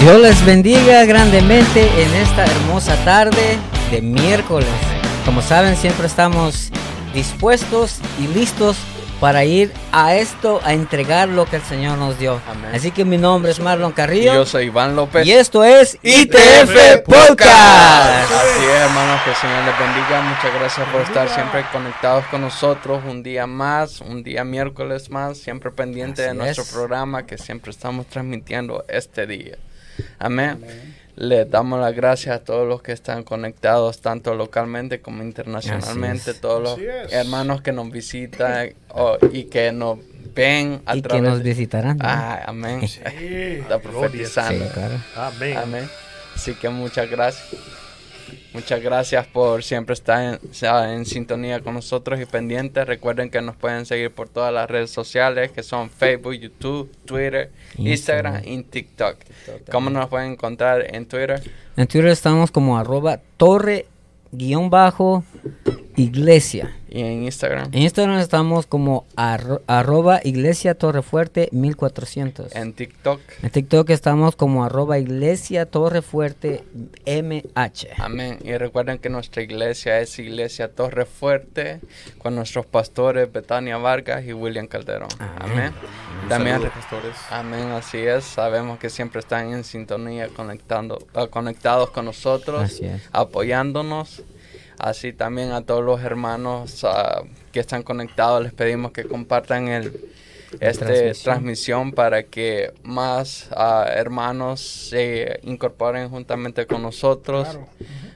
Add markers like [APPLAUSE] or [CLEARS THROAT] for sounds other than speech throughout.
Dios les bendiga grandemente en esta hermosa tarde de miércoles. Como saben, siempre estamos dispuestos y listos para ir a esto, a entregar lo que el Señor nos dio. Amén. Así que mi nombre es Marlon Carrillo. Yo soy Iván López. Y esto es ITF Podcast. Así es, hermanos, que el Señor les bendiga. Muchas gracias por estar siempre conectados con nosotros. Un día más, un día miércoles más, siempre pendiente Así de nuestro es. programa que siempre estamos transmitiendo este día. Amén. Les damos las gracias a todos los que están conectados, tanto localmente como internacionalmente, todos los hermanos que nos visitan oh, y que nos ven a Y que través nos de- visitarán. ¿no? Ah, amén. Sí. Está Sí, profetizando. claro. Amén. Amén. Así que muchas gracias. Muchas gracias por siempre estar en, o sea, en sintonía con nosotros y pendientes. Recuerden que nos pueden seguir por todas las redes sociales que son Facebook, YouTube, Twitter, Instagram, Instagram. y TikTok. ¿Cómo nos pueden encontrar en Twitter? En Twitter estamos como arroba torre guion bajo iglesia. Y en Instagram. En Instagram estamos como arro- arroba iglesia torrefuerte 1400. En TikTok. En TikTok estamos como arroba iglesia torrefuerte MH. Amén. Y recuerden que nuestra iglesia es Iglesia Torre Fuerte con nuestros pastores Betania Vargas y William Calderón. Amén. También Saludos, pastores. Amén, así es. Sabemos que siempre están en sintonía, conectando, ah, conectados con nosotros, Así es. apoyándonos. Así también a todos los hermanos ah, que están conectados les pedimos que compartan el esta transmisión. transmisión. para que más ah, hermanos se incorporen juntamente con nosotros. Claro.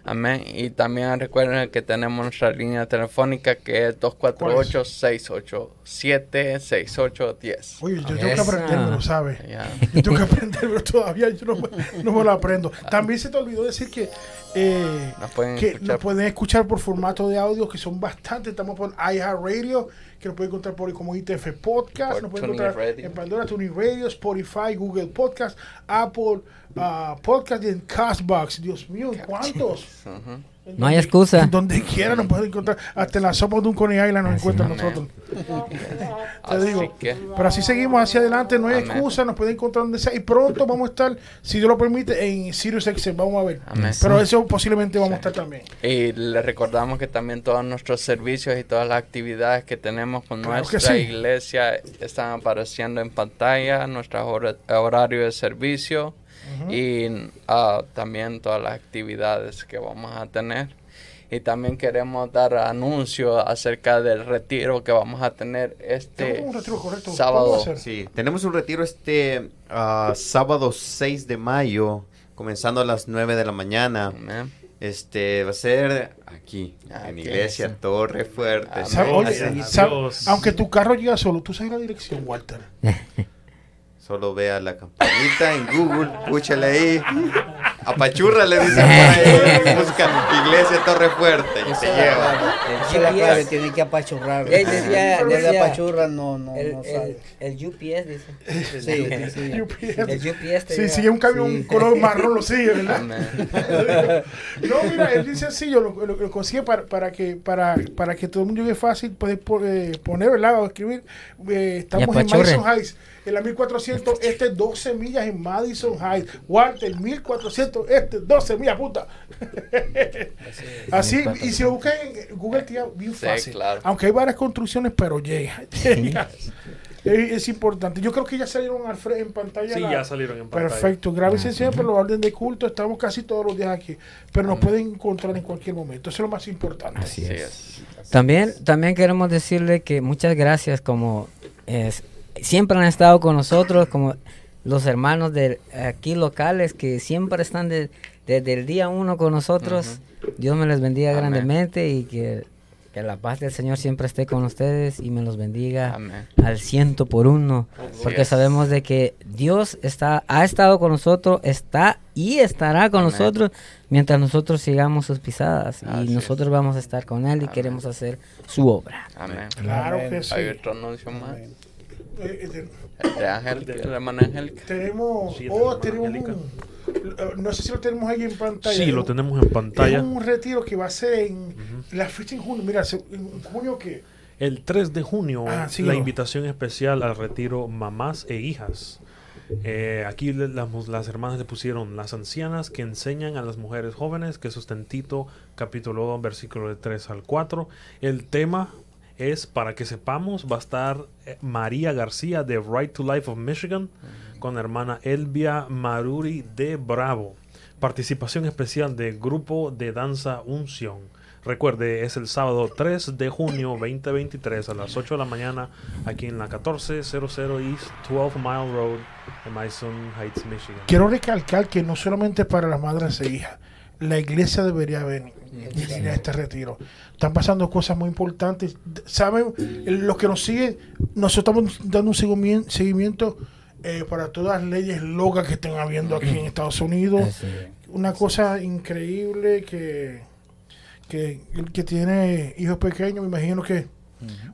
Amén. Y también recuerden que tenemos nuestra línea telefónica que es 248-687-6810. Oye, yo tengo que Esa. aprendérmelo, ¿sabes? [LAUGHS] Ya. Yo tengo que aprendérmelo todavía, yo no, me- no me lo aprendo. También se te olvidó decir que, eh, Nos pueden que escuchar. nos pueden escuchar por formato de audio, que son bastantes. Estamos por iHeartRadio, que nos pueden encontrar por como ITF Podcast, Por nos Tuning encontrar Radio. en Pandora, Tuning Radio, Spotify, Google Podcast, Apple ah, Podcast y en Castbox. Dios mío, ¿cuántos? Ujú. En No hay excusa. en Donde quiera nos pueden encontrar. Hasta en la sopa de un Coney Island nos Así encuentran es. nosotros. [LAUGHS] Te Así digo. que Pero así seguimos hacia adelante, no hay Amén. excusa, nos pueden encontrar donde sea. Y pronto vamos a estar, si Dios lo permite, en Sirius XM. Vamos a ver. Amén. Pero eso posiblemente vamos a estar también. Y les recordamos que también todos nuestros servicios y todas las actividades que tenemos con Claro nuestra sí. iglesia están apareciendo en pantalla, nuestro hora- horario de servicio y ah, también todas las actividades que vamos a tener. Y también queremos dar anuncio acerca del retiro que vamos a tener este Tenemos un retiro correcto. ¿Cuándo sábado. Sí, tenemos un retiro este ah, sábado 6 de mayo, comenzando a las 9 de la mañana. Este va a ser aquí, Aquí, en Iglesia sí. Torre Fuerte. Oye, aunque tu carro llega solo, tú sabes la dirección, Walter. [LAUGHS] Solo vea la campanita en Google, escúchale ahí. Apachurra le dicen por ahí. Busca Iglesia Torre Fuerte y te lleva. Esa es la clave, tiene que apachurrar. Ey, decía- decía- apachurra, no, no, El, no el, sale. el UPS dice. Sí, sí. UPS. El [LAUGHS] UPS te Sí, sigue un camión Sí. color marrón, lo sigue, ¿verdad? Amén. [LAUGHS] No, mira, es bien sencillo, lo, lo- lo consigue para, para que para, para que todo el mundo llegue fácil, puedes po- eh, poner, ¿verdad? O escribir. eh, estamos en. Madison Heights, en la 1400, este 12 millas en Madison Heights. Walter, 1400, este 12 millas, puta. [LAUGHS] Así, y si lo buscas en Google, lleva bien Sí, fácil. claro. Aunque hay varias construcciones, pero llega. llega. [LAUGHS] Es, es importante. Yo creo que ya salieron al en pantalla. Sí, la- ya salieron en pantalla. Perfecto, grábense siempre los orden de culto, estamos casi todos los días aquí, pero nos pueden encontrar en cualquier momento, eso es lo más importante. Así es. También, también queremos decirle que muchas gracias como es, siempre han estado con nosotros, como los hermanos de aquí locales que siempre están de- desde el día uno con nosotros. Dios me les bendiga Amén. grandemente y que, que la paz del Señor siempre esté con ustedes y me los bendiga Amén. al ciento por uno. Porque es. sabemos de que Dios está, ha estado con nosotros, está y estará con Amén. nosotros mientras nosotros sigamos sus pisadas. Así y es. nosotros vamos a estar con Él y Amén. queremos hacer su obra. Amén. Claro Amén. que sí. Hay otro anuncio más. Eh, eh, de Ángel, hermano Ángel. tenemos, Sí, oh, tenemos un, eh, no sé si lo tenemos ahí en pantalla. Sí, lo tenemos en pantalla. Es un retiro que va a ser en la fecha en junio, mira, en junio que El 3 de junio, Ah, la invitación especial al retiro Mamás e Hijas. Eh, aquí le- las, hermanas le pusieron las ancianas que enseñan a las mujeres jóvenes, que eso está en Tito capítulo 2, versículo de 3 al 4. El tema es, para que sepamos, va a estar eh, María García de Right to Life of Michigan con la hermana Elvia Maruri de Bravo. Participación especial del grupo de danza Unción. Recuerde, es el sábado 3 de junio 2023 a las 8 de la mañana aquí en la 1400 East 12 Mile Road en Mason Heights, Michigan. Quiero recalcar que no solamente para las madres e hijas, la iglesia debería venir a este retiro. Están pasando cosas muy importantes. Saben, los que nos siguen, nosotros estamos dando un seguimien- seguimiento eh, para todas las leyes locas que estén habiendo aquí en Estados Unidos. Una cosa increíble que, que el que tiene hijos pequeños, me imagino que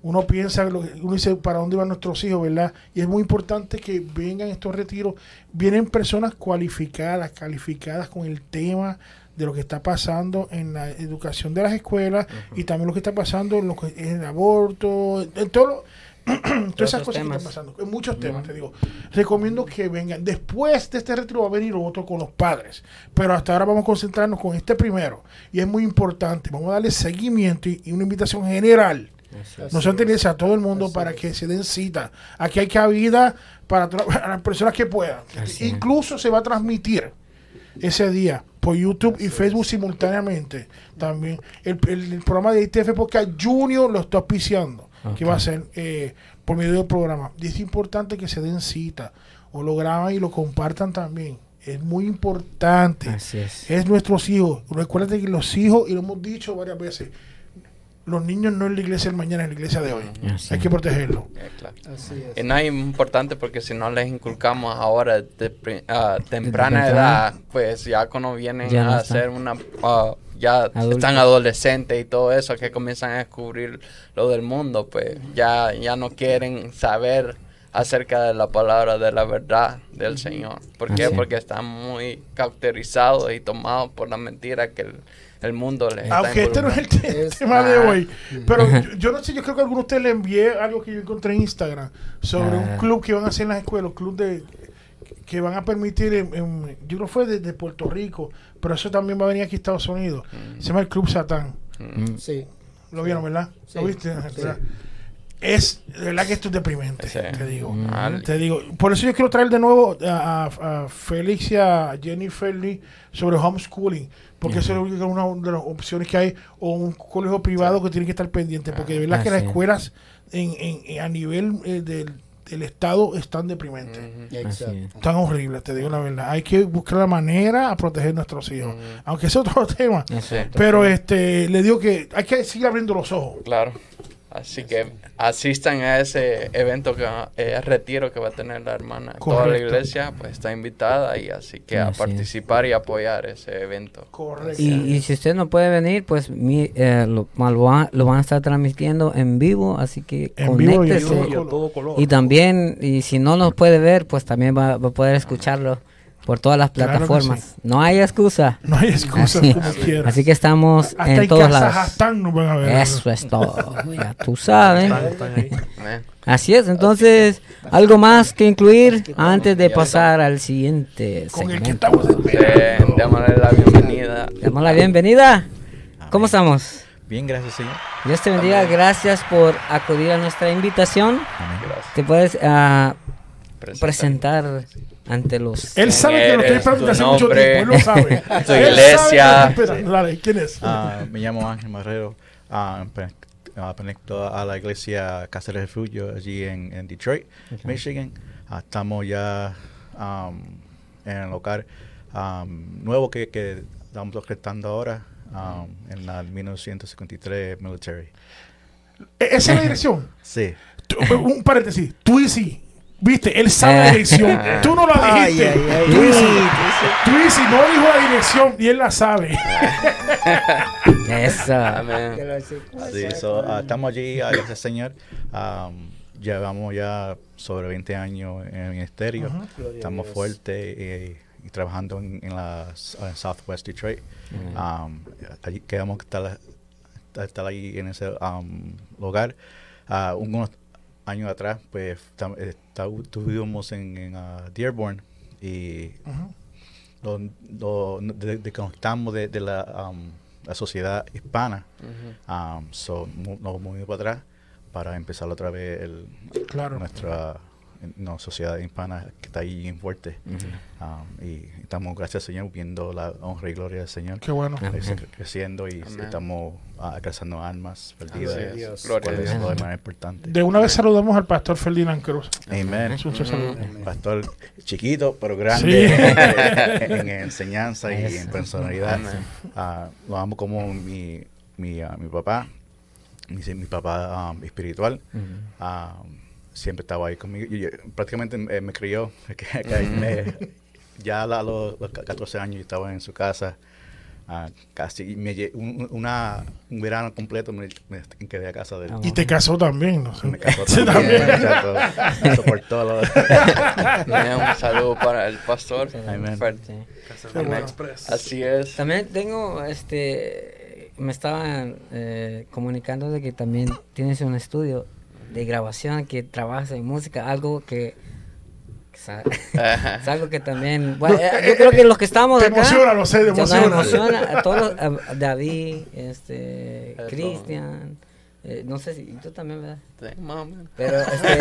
uno piensa, uno dice, ¿para dónde van nuestros hijos, verdad? Y es muy importante que vengan estos retiros. Vienen personas cualificadas, calificadas con el tema de lo que está pasando en la educación de las escuelas y también lo que está pasando en, lo que, en el aborto, en todo lo- [CLEARS THROAT] todas esas cosas temas. que están pasando, en muchos temas, te digo. Recomiendo que vengan. Después de este retiro va a venir otro con los padres, pero hasta ahora vamos a concentrarnos con este primero y es muy importante. Vamos a darle seguimiento y, y una invitación general. No son tendencias a todo el mundo para que se den cita. Aquí hay cabida para, [LAUGHS] las personas que puedan. Así es. Incluso se va a transmitir ese día por YouTube y Facebook simultáneamente. También el, el- el programa de ITF Podcast Junior lo está auspiciando, que va a ser eh, por medio del programa. Y es importante que se den cita o lo graban y lo compartan también. Es muy importante. Así es. Es nuestros hijos. Recuerden que los hijos, y lo hemos dicho varias veces, los niños no es la iglesia del mañana, es la iglesia de hoy. Así Hay que protegerlos. Eh, claro. Así es. Y no es importante porque si no les inculcamos ahora de ah, temprana edad, pues ya cuando vienen Ya no a ser una... ah, ya están adolescentes y todo eso, que comienzan a descubrir lo del mundo, pues ya, ya no quieren saber acerca de la palabra de la verdad del Señor. ¿Por qué? Así. Porque están muy cauterizados y tomados por la mentira que el, el mundo les está Aunque este no es el inculcando. te- Es- tema de Ah. hoy. Pero yo, [LAUGHS] yo no sé, yo creo que a alguno de ustedes le envié algo que yo encontré en Instagram sobre un Ah. club que van a hacer en las escuelas, un club de que van a permitir, en, en- yo creo que fue desde Puerto Rico, pero eso también va a venir aquí a Estados Unidos. Se llama el Club Satán. Mm. Sí. ¿Lo vieron, verdad? ¿Lo Sí. viste? ¿Verdad? Es, de verdad que esto es deprimente, Sí. te digo. Ah, Te digo, por eso yo quiero traer de nuevo a, a, a Félix y a Jennifer Lee sobre homeschooling, porque eso es una de las opciones que hay, o un colegio privado que tiene que estar pendiente, porque de verdad Ah, que las escuelas en, en- en- a nivel eh, del, del Estado están deprimentes. Así Exacto. es. Tan horribles, te digo la verdad. Hay que buscar la manera a proteger nuestros hijos, aunque es otro [LAUGHS] tema. Exacto. Pero este le digo que hay que seguir abriendo los ojos. Claro. Así que asistan a ese evento que va- eh, retiro que va a tener la hermana. Toda la iglesia pues está invitada y así que a Así es. participar y apoyar ese evento. Correcto. Y, y si usted no puede venir, pues mi- eh, lo, lo van, lo van a estar transmitiendo en vivo, así que En vivo y en conéctese. Y. Y también, y si no nos puede ver, pues también va, va a poder escucharlo por todas las Claro plataformas. No hay excusa. No hay excusas Así, como quieras. así que estamos Hasta en todos lados. Hashtag nos van a ver. Eso es todo. Ya tú sabes. Así es. Entonces, algo más que incluir antes de pasar al siguiente Con el que segmento. estamos esperando. démosle la bienvenida. Damos la bienvenida. ¿Cómo estamos? Bien, gracias, Señor. Dios te bendiga. Gracias por acudir a nuestra invitación. Amén. Gracias. Te puedes ah, Presenta. presentar ante los... Él sabe que lo estoy esperando hace mucho tiempo. Él lo sabe. [LAUGHS] Él iglesia. sabe. Dale, ¿quién es? Ah, me llamo Ángel Marrero. Ah, ah, pertenezco a la iglesia Casa del Refugio allí en, en Detroit, Michigan. Ah, estamos ya am, en el local am, nuevo que, que estamos orquestando ahora en la 1953 Military. E- Esa es la dirección. Sí. Un paréntesis. Tú y sí. Viste, él sabe la Eh. dirección. [LAUGHS] Tú no la Ay, dijiste. ay, ay. Tú y sí. Tú y sí no dijo la dirección y él la sabe. [LAUGHS] Eso. Sí, so, ah, estamos allí, ah, gracias Señor. Am, llevamos ya sobre 20 años en el ministerio. Estamos fuertes y, y trabajando en, en la en Southwest Detroit. Allí queremos estar, estar ahí en ese lugar. Ah, unos- años atrás, pues tam- estuvimos en, en ah, Dearborn y lo, lo- de- desconectamos de, de la, um, la sociedad hispana. Um, so, mu- nos movimos para atrás para empezar otra vez el, Claro. nuestra no, sociedad hispana que está ahí bien fuerte. Um, y estamos, gracias al Señor, viendo la honra y gloria del Señor. Qué bueno. Amén. eh, creciendo y Amén. estamos ah, alcanzando almas perdidas. Así es. Dios. Gloria es Dios. lo de manera importante. De una vez saludamos al pastor Ferdinand Cruz. Amén. Saludos. Pastor chiquito, pero Sí. grande [LAUGHS] en, en enseñanza y en personalidad. Ah, lo amo como mi, mi, ah, mi papá, mi, mi papá ah, espiritual. Ah, siempre estaba ahí conmigo. Y, eh, prácticamente eh, me crió. [LAUGHS] que- que me- ya a los, los 14 años yo estaba en su casa. ah, casi y me lle- un, una, un verano completo me, me quedé a casa de él. Y te casó también, ¿no? Me [LAUGHS] casó también. Me soportó lo- [LAUGHS] Un saludo para el pastor. Amén. Fuerte. Así es. También tengo, este, me estaban eh, comunicando de que también tienes un estudio de grabación, que trabajas en música, algo que, [LAUGHS] es algo que también, bueno, eh, yo creo que los que estamos Te acá, emociona, lo sé, te emociona. emociona a todos, a David, este. Cristian, eh, no sé si, tú también, ¿verdad? Sí. Pero este,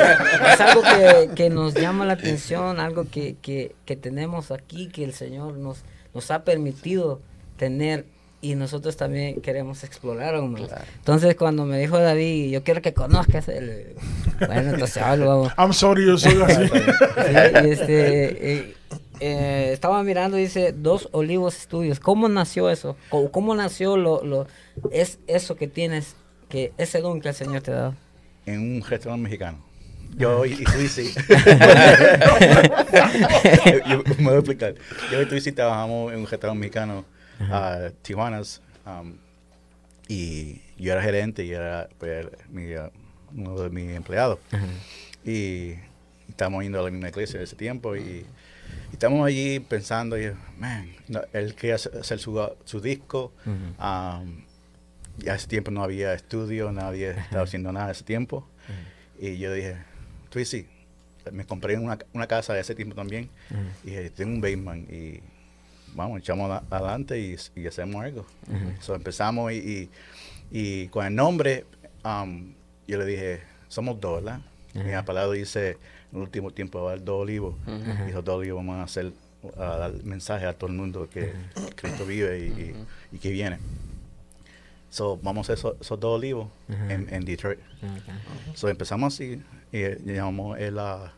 es algo que, que nos llama la atención, algo que, que, que tenemos aquí, que el Señor nos, nos ha permitido tener y nosotros también queremos explorar aún más. Claro. Entonces cuando me dijo David, yo quiero que conozcas el... Bueno, entonces algo... I'm sorry, yo soy así. [LAUGHS] Sí, y este, eh, eh, estaba mirando y dice Dos Olivos Estudios. ¿Cómo nació eso? ¿Cómo, cómo nació lo, lo, es eso que tienes, que ese don que el Señor te ha dado? en un restaurante mexicano. Yo y, y Twissy. [LAUGHS] [LAUGHS] yo, me voy a explicar. Yo y Twissy trabajamos en un restaurante mexicano, a Tijuanas, um, y yo era gerente y era pues, mi, uh, uno de mis empleados. Y estamos yendo a la misma iglesia en ese tiempo y, y estamos allí pensando, y, man, no, él quería hacer su, su disco. um, y ese tiempo no había estudio, nadie estaba haciendo nada ese tiempo. Y yo dije, Twissy, me compré una, una casa de ese tiempo también. Y dije, tengo un basement y vamos, echamos a- adelante y, y hacemos algo. So, empezamos y, y, y con el nombre, um, yo le dije, somos dos, ¿verdad? En la palabra dice, en el último tiempo va a haber dos olivos. Dijo, dos olivos vamos a hacer, a dar mensaje a todo el mundo que Cristo vive y, y- que viene. So, vamos a hacer esos, esos dos olivos en, en Detroit. So, empezamos así, y eh, llamamos el, ah,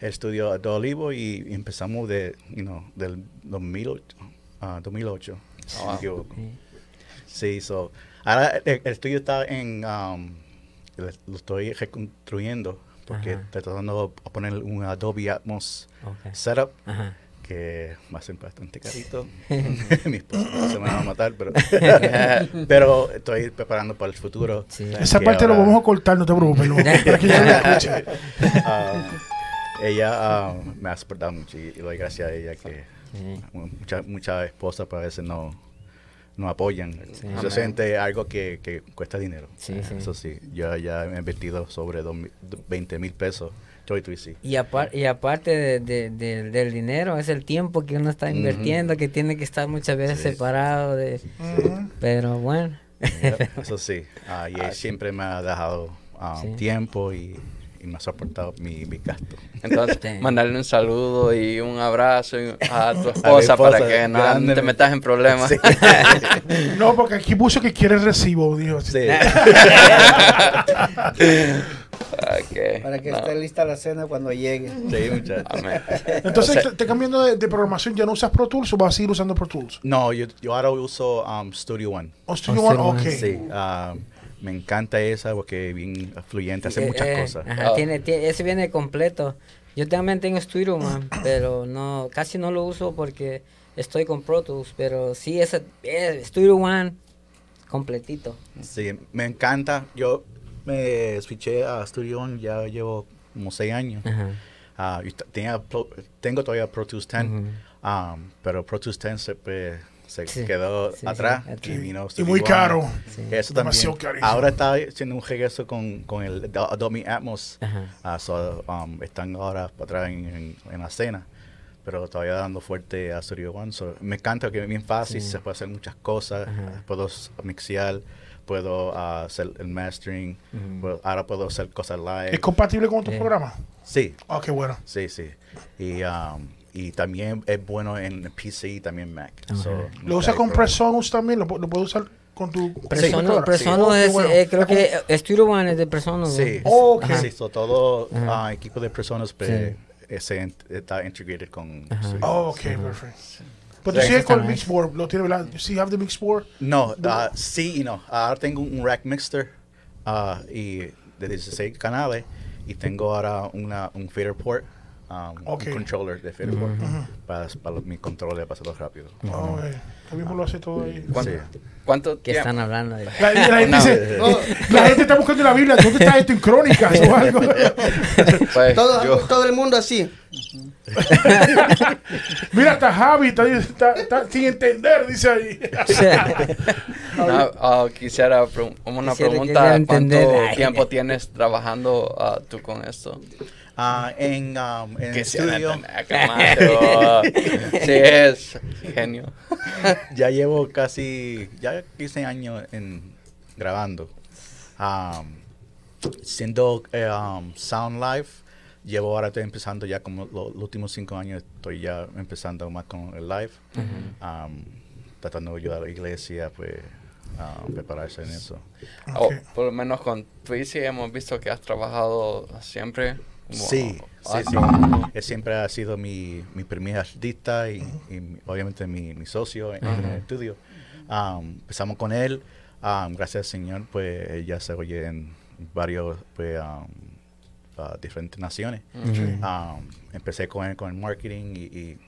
el estudio a Dos Olivos y, empezamos de, you know, del 2008. ah, 2008 si me wow. equivoco. Sí, so, ahora el, el estudio está en, um, lo estoy reconstruyendo porque Ajá. estoy tratando de poner un Adobe Atmos setup Ajá. que va a ser bastante carito. [LAUGHS] [LAUGHS] Mi esposa se me va a matar, pero, [LAUGHS] pero estoy preparando para el futuro. Sí. Esa parte lo vamos a cortar, no te preocupes. no, para que yo lo escuche. Ella ah, me ha soportado mucho y, doy gracias a ella que muchas muchas esposas pues, a veces no, no apoyan. Sí. Se siente algo que, que cuesta dinero. Sí, Eh, sí. Eso sí, yo ya he invertido sobre dos mil- 20 mil pesos. Y, apar- y aparte de- de- de- del dinero, es el tiempo que uno está invirtiendo, que tiene que estar muchas veces separado de... Ujú. Pero bueno. Eso [LAUGHS] sí, ah, y él siempre me ha dejado ah, tiempo y, y me ha soportado mi, mi gasto. Entonces, [LAUGHS] mandarle un saludo y un abrazo y- a tu [LAUGHS] esposa, esposa, para que no grande. te metas en problemas. Sí. [LAUGHS] No, porque aquí puso que quiere recibo, dijo. Sí. Para que no. esté lista la cena cuando llegue. Sí, muchachos. Entonces, O sea, te, te cambiando de, de programación, ¿ya no usas Pro Tools o vas a seguir usando Pro Tools? No, yo, yo ahora uso um, Studio One. ¿O Studio Oh, One? Studio Ok. One. Sí, ah, me encanta esa porque es bien fluyente, hace Eh, muchas eh, cosas. ajá, Ah. tiene, tie- ese viene completo. Yo también tengo Studio Man, [COUGHS] pero no, casi no lo uso porque estoy con Pro Tools, pero sí, ese eh, Studio One completito. Sí, me encanta. Yo me switché a Studio One, ya llevo como seis años. Ajá. Ah, tenía tengo todavía Pro Tools 10, Ujú. um, pero Pro Tools 10 siempre se Sí, quedó sí, sí, atrás y vino Y muy caro. Eso también. Demasiado carísimo. Ahora está haciendo un regreso con, con el Do- Dolby Atmos. Ah, so, um, están ahora para atrás en, en- en la escena. Pero todavía dando fuerte a Studio One. So, me encanta que es bien fácil, Sí. se puede hacer muchas cosas. Ajá. Puedo mixear, puedo ah, hacer el mastering. Puedo- ahora puedo hacer cosas live. ¿Es compatible con otros Sí. programas? Sí, Ah, qué bueno. sí, sí. Y, um, y también es bueno en PC y también Mac. So, ¿Lo hay con. Presonus también? ¿Lo, lo puedo usar con tu Presonus? Presonus Oh, qué es, bueno. eh, creo que eh, Studio One es de Presonus. Sí. Oh, ok. Sí, so todo ah, equipo de personas se int- está integrated con Oh, ok, perfecto. Pero tú Sí, sigues con el. Mixboard, lo tienes, ¿verdad? ¿Sí have the Mixboard? No, ah, sí y no. Ahora tengo un rack mixer ah, y de 16 canales y tengo ahora una, un fader port, um, Ok. un controller de fader port para, para mi control para hacerlo rápido. Oh, eh, mismo lo hace todo ahí. ¿Cuánto, Sí. cuánto tiempo? están hablando de... La, la gente [LAUGHS] No. dice, "Oh, la [LAUGHS] gente está buscando en la Biblia, ¿dónde está esto en crónicas o [LAUGHS] algo? Pues, Todo, yo- todo el mundo así. Mira, está Javi, está, está- está sin entender, dice ahí. no, ah, quisiera pre- una Quisiera- pregunta. ¿Cuánto tiempo tienes trabajando ah, tú con esto? Ah, en um, en el estudio oh. [LAUGHS] Sí, es genio. ya llevo casi ya 15 años en grabando. Um, siendo eh, um, Sound Life, llevo ahora estoy empezando ya como lo- los últimos 5 años estoy ya empezando más con el live. Um, tratando de ayudar a la iglesia pues prepararse en eso. O Ok. por lo menos con Twizy hemos visto que has trabajado siempre. Sí, sí, sí. astro. Él siempre ha sido mi, mi primer artista y, y obviamente mi, mi socio en, en el estudio. Um, empezamos con él. um, gracias al Señor, pues ya se oye en varios, pues, um, uh, diferentes naciones. Um, empecé con él con el marketing y, y,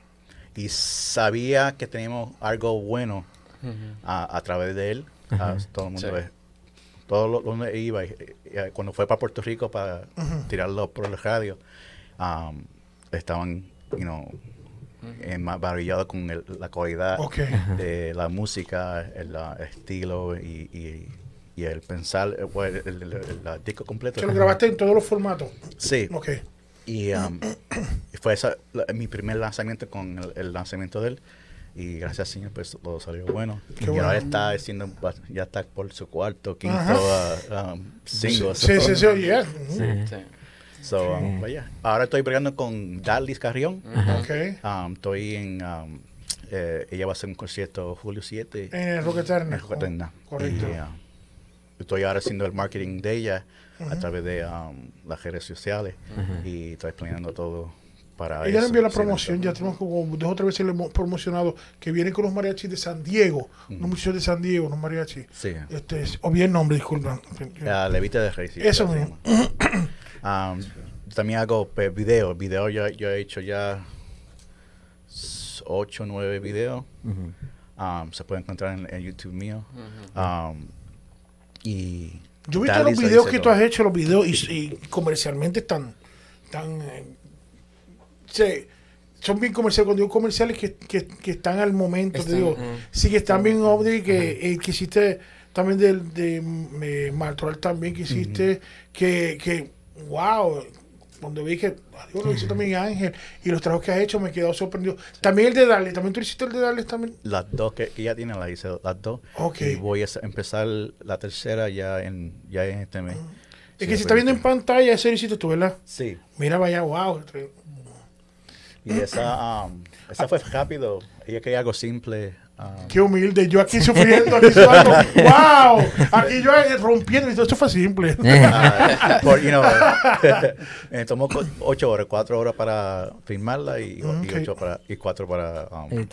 y sabía que teníamos algo bueno a, a través de él. Ah, todo el mundo Sí. todo lo donde iba y- y cuando fue para Puerto Rico para tirarlo por el radio um, estaban you know eh, maravillados con el- la calidad Ok. de la música el estilo y, y- y el pensar eh, el, disco completo Que lo grabaste en todos los formatos. sí Ok. y um, fue esa, la- mi primer lanzamiento con el, el lanzamiento de él. Y gracias al Señor, pues todo salió bueno. Qué y bueno. ahora está haciendo, ya está por su cuarto, quinto uh, um, single. Sí, sí, sí, oye. Sí. Sí. So, um. Ahora estoy bregando con Darlis Carrión. Ok. Um, estoy en. um, eh, ella va a hacer un concierto julio 7 En el Rock Eterna. en. Oh, correcto. Y, um, estoy ahora haciendo el marketing de ella a través de um, las redes sociales y estoy planeando todo para Ella envió la promoción, ya tenemos como dos o tres veces le hemos promocionado que vienen con los mariachis de San Diego, unos muchachos de San Diego, unos mariachis. Sí. Este, o bien el nombre, disculpa. Ah, Levita de Rey. sí, Eso mismo. Um, también hago pues, video. Video yo, yo he hecho ya 8 o 9 videos. Ujú. Um, se puede encontrar en, en YouTube mío. Um, y Yo he visto los videos que tú todo. has hecho, los videos, y, y comercialmente están, tan, eh, se- son bien comerciales. Cuando digo comerciales que, que, que están al momento, te digo, sí que están bien obvios, que, eh, que hiciste también del, de mm, eh, Martoral también, que hiciste, que, que, wow, cuando vi que, adiós, lo hizo también Ángel, y los trabajos que has hecho me he quedado sorprendido. También el de Darle, también tú hiciste el de Darle también. las dos que, que ya tiene, las hice las dos. Ok. Y voy a empezar la tercera ya en, ya en este mes. Es Sí, que se está viendo en pantalla, ese lo hiciste tú, ¿verdad? Sí. Mira, vaya, wow. Y esa, um, esa fue rápido. Ella quería algo simple. um, Qué humilde, yo aquí sufriendo, aquí sudando. ¡Wow! [LAUGHS] Aquí yo eh, rompiendo, esto fue simple. [LAUGHS] [LAUGHS] Por, you know, me tomó ocho horas, cuatro horas para filmarla y, ocho para, y cuatro para um.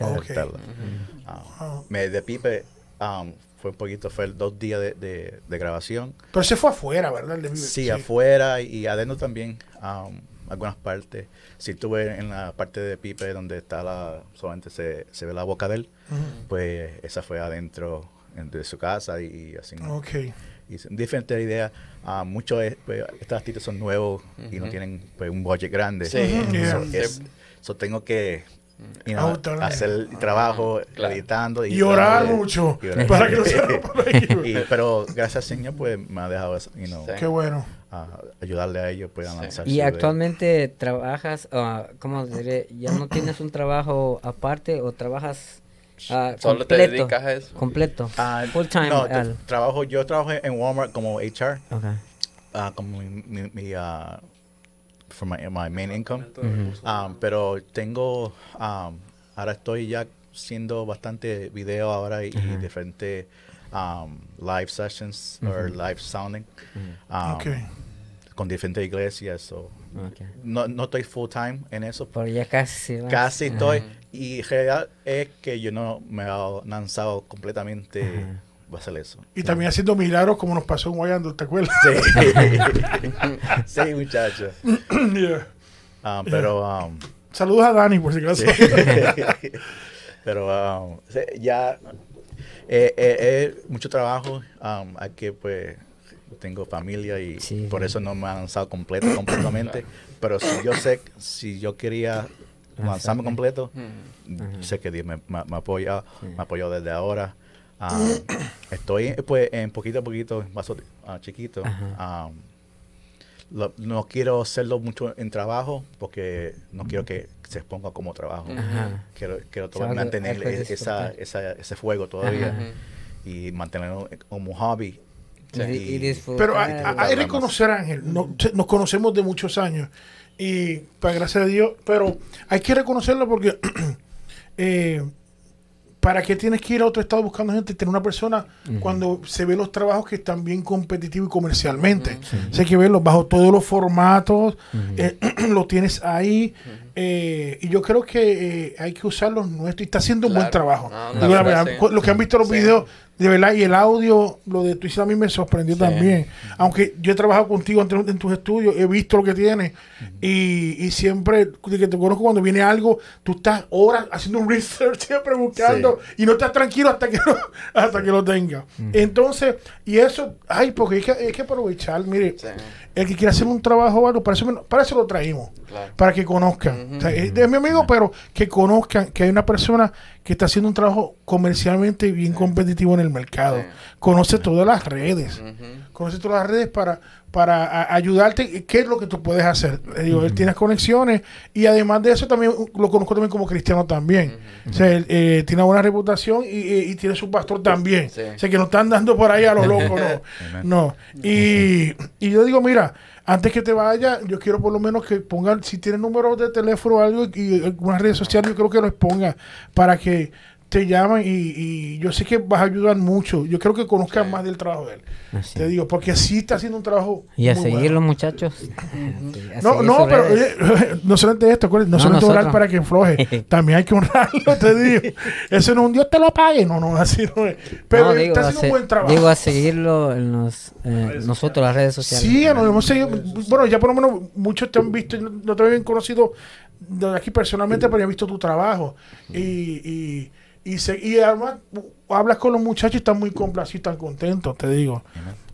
Ah, me de Pipe um, fue un poquito, fue el dos días de, de- de grabación. Pero se fue afuera, ¿verdad? El de Vive. Sí, afuera y adentro también, um, algunas partes. Si estuve en la parte de Pipe donde está la, solamente se, se ve la boca de él, pues esa fue adentro en- de su casa y, así. Ok. y diferentes ideas. Ah, muchos de pues, estos artistas son nuevos y no tienen pues, un budget grande. Sí. So, yeah. es- so tengo que you know, Auto- hacer el trabajo Claro. editando Y orar mucho, Y [LAUGHS] orar. para que no se. [LAUGHS] Y- pero gracias Señor pues me ha dejado you know, Sí. Qué bueno. A ayudarle a ellos puedan Sí. lanzar Y actualmente trabajas, ah, ¿cómo diré? ¿Ya no tienes un trabajo aparte o trabajas ah, Solo te completo? dedicas a eso. Completo. Ah, Full time. no, al- trabajo yo trabajo en Walmart como HR Ok. ah, como mi, mi, mi, for my, my main income Ujú. Um, pero tengo, um, ahora estoy ya haciendo bastante video ahora y, y Ajá. diferentes um, live sessions o Ujú. live sounding um, con diferentes iglesias. so, Ok. no, no estoy full time en eso, Pero ya casi. vas. casi estoy. Y realidad es que yo no me he lanzado completamente Ajá. a hacer eso. Y también haciendo milagros como nos pasó en Guayando, ¿te acuerdas? Sí, [LAUGHS] sí muchachos. [CLEARS THROAT] Yeah. Um, pero um, Saludos a Dani, por si acaso. [LAUGHS] Pero um, ya eh, eh, eh, mucho trabajo. um, hay que pues tengo familia y Sí, por eso no me han lanzado completo completamente. [CLEARS THROAT] Pero si yo sé si yo quería lanzarme completo, Mm. Ajá. sé que Dios me, me, me apoya, Sí. me apoyó desde ahora. Um, [CLEARS THROAT] estoy pues en poquito a poquito, paso ah, chiquito. Um, lo- no quiero hacerlo mucho en trabajo porque no quiero que se exponga como trabajo. Ajá. Quiero, quiero Es to- algo- mantener esa, esa- ese fuego todavía Ajá. y mantenerlo como hobby. Y, y Y- disfrutar. Pero hay, hay- reconocer, Ángel, no- nos conocemos de muchos años y para gracias a Dios, pero hay que reconocerlo porque [CLEARS THROAT] eh, ¿para qué tienes que ir a otro estado buscando gente? Tener una persona cuando se ve los trabajos que están bien competitivos y comercialmente. O sea, hay que verlos bajo todos los formatos, eh, [CLEARS THROAT] lo tienes ahí. eh, y yo creo que eh, hay que usar los nuestros. Y está haciendo un buen trabajo. No, verdad, sí. Los que han visto los Sí. videos, de verdad, y el audio, lo de tu a mí me sorprendió Sí. también. Aunque yo he trabajado contigo en, en tus estudios, he visto lo que tienes y, y siempre, de que te conozco cuando viene algo, tú estás horas haciendo un research, [LAUGHS] siempre buscando y no estás tranquilo hasta que lo, [LAUGHS] hasta que lo tengas. Entonces, y eso, ay, porque hay que, hay que aprovechar, mire, Sí. el que quiere hacer un trabajo o algo, para eso, para eso lo traímos Claro. para que conozcan. O sea, es de mi amigo, pero que conozcan que hay una persona que está haciendo un trabajo comercialmente bien competitivo en el mercado. Conoce todas las redes. Conoce todas las redes para, para a- ayudarte. ¿Qué es lo que tú puedes hacer? Digo, Él tiene conexiones y además de eso también lo conozco también como cristiano también. O sea, él, eh, tiene una buena reputación y, tiene su pastor también. Sí. O sea, que no están dando por ahí a lo [LAUGHS] loco, no. no. Y, y yo digo, mira, antes que te vaya, yo quiero por lo menos que pongan, si tienen números de teléfono o algo y algunas redes sociales, yo creo que los ponga para que te llamen y, y yo sé que vas a ayudar mucho. Yo creo que conozcan Sí. más del trabajo de él. Así. Te digo, porque sí está haciendo un trabajo. Y a muy seguir bueno. los muchachos. [LAUGHS] A No, no, pero oye, [LAUGHS] no solamente esto, no, No, solamente orar para que afloje, [LAUGHS] también hay que honrarlo, te digo. Eso no es un Dios te lo pague, no, no, así no es. Pero No, digo, está haciendo un buen trabajo. Digo a seguirlo en los, eh, nosotros, las redes sociales. Sí, nos hemos seguido. Bueno, ya por lo menos muchos te han visto, no no te habían conocido de aquí personalmente, pero ya han visto tu trabajo. Y, y, y, se- y además hablas con los muchachos y están muy complacidos, están contentos, te digo.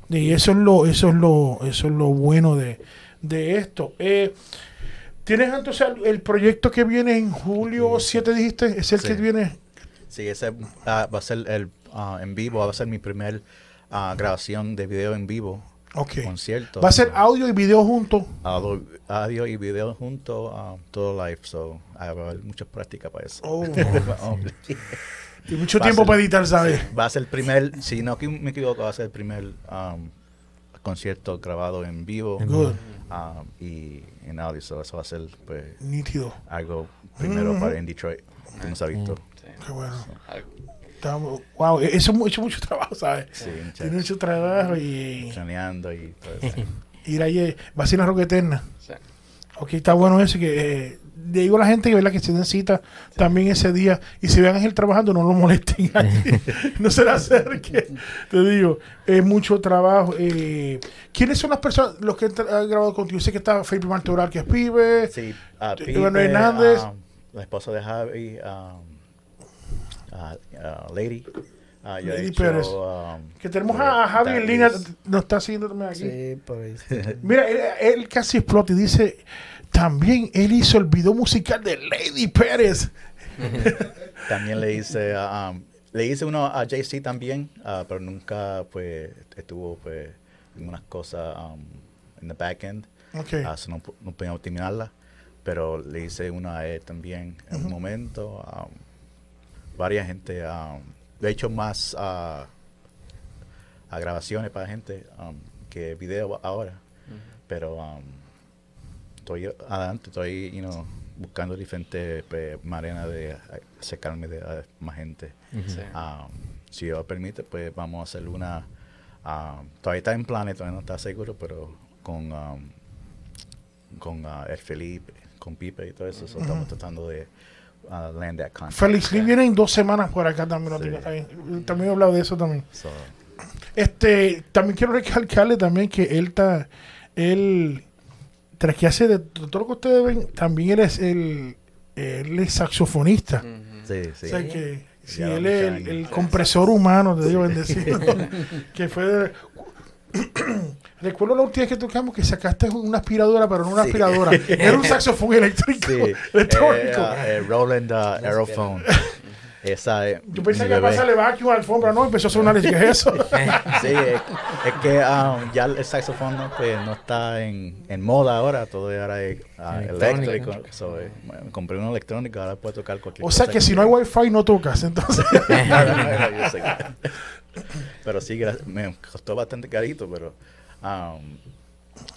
Y eso es lo, eso es lo, eso es lo bueno de, de esto. Eh, Tienes entonces el, proyecto que viene en julio 7, dijiste, es el Sí. que viene. Sí, ese va a ser el ah, en vivo, va a ser mi primer ah, grabación de video en vivo, Ok. concierto. Va a ser audio y video juntos. Audio, audio y video junto, ah, todo live, so va a haber mucha práctica para eso. Oh. [LAUGHS] [LAUGHS] Y mucho Va tiempo ser- para editar, ¿sabes? sí, va a ser el primer, si no me equivoco, va a ser el primer um, concierto grabado en vivo Good. um, y en audio, so eso va a ser pues, Nítido. algo primero para en Detroit, que no se ha visto. Sí. Qué bueno. Estamos- wow, e- eso es mucho, mucho trabajo, ¿sabes? Sí, Tiene mucho trabajo y planeando y todo eso. [LAUGHS] ir ahí, eh, va a ser una roca eterna. sí. Ok, está bueno eso, que eh, le digo a la gente que, ¿verdad? que se den cita también ese día y si vean a Ángel trabajando, no lo molesten allí, [LAUGHS] [LAUGHS] no se le acerquen. Te digo, es mucho trabajo. Eh, ¿Quiénes son las personas, los que han grabado contigo? Sé que está Felipe Martoral, que es pibe. Sí, Iván Pipe, Hernández. um, la esposa de Javi, ah, Lady. ah, yo he Lady hecho, Pérez. um, Que tenemos pues, a, a Javi en línea, nos está siguiendo también aquí. Sí, ahí. [LAUGHS] Mira, él, él casi explota y dice, también él hizo el video musical de Lady Pérez. [LAUGHS] [LAUGHS] También le hice, ah, um, le hice uno a JC también, ah, pero nunca pues estuvo pues en unas cosas um, en the back end, Ok. ah, so no, no podíamos terminarla, pero le hice uno a él también en un momento. Varias gente, um, he hecho más ah, a grabaciones para gente um, que video ahora, pero um, estoy adelante, estoy you know, buscando diferentes pues, maneras de acercarme de a más gente. Um, si Dios permite, pues vamos a hacer una. um, todavía está en planes, todavía no está seguro, pero con, um, con uh, el Felipe, con Pipe y todo eso, so estamos tratando de uh, land that contract. Félix Lee viene en dos semanas por acá también. Sí. También he hablado de eso también. So, Este, también quiero recalcarle también que él está, él, tras que hace de todo lo que ustedes ven, también él es el, él es saxofonista. Ujú. sí, sí. O sea que si Ya él es el, el compresor humano, te digo bendecido, [LAUGHS] que fue... [LAUGHS] Recuerdo la última vez que tocamos que sacaste una aspiradora, pero no una Sí. aspiradora. [LAUGHS] Era un saxofón eléctrico. Sí, [LAUGHS] electrónico. eh, uh, eh, Roland uh, Aerophone. Esa es. Yo pensé que pasarle vacuum a la alfombra, no, empezó a sonar, ¿qué es eso? [LAUGHS] Sí, es, es que um, ya el saxofón no, pues, no está en, en moda ahora, todo ahora es uh, Electrónico. eléctrico. So, eh, compré uno electrónico, ahora puedo tocar cualquier o cosa. sea que si no hay wifi no tocas, entonces. Yo sé que- pero sí, me costó bastante carito, pero um,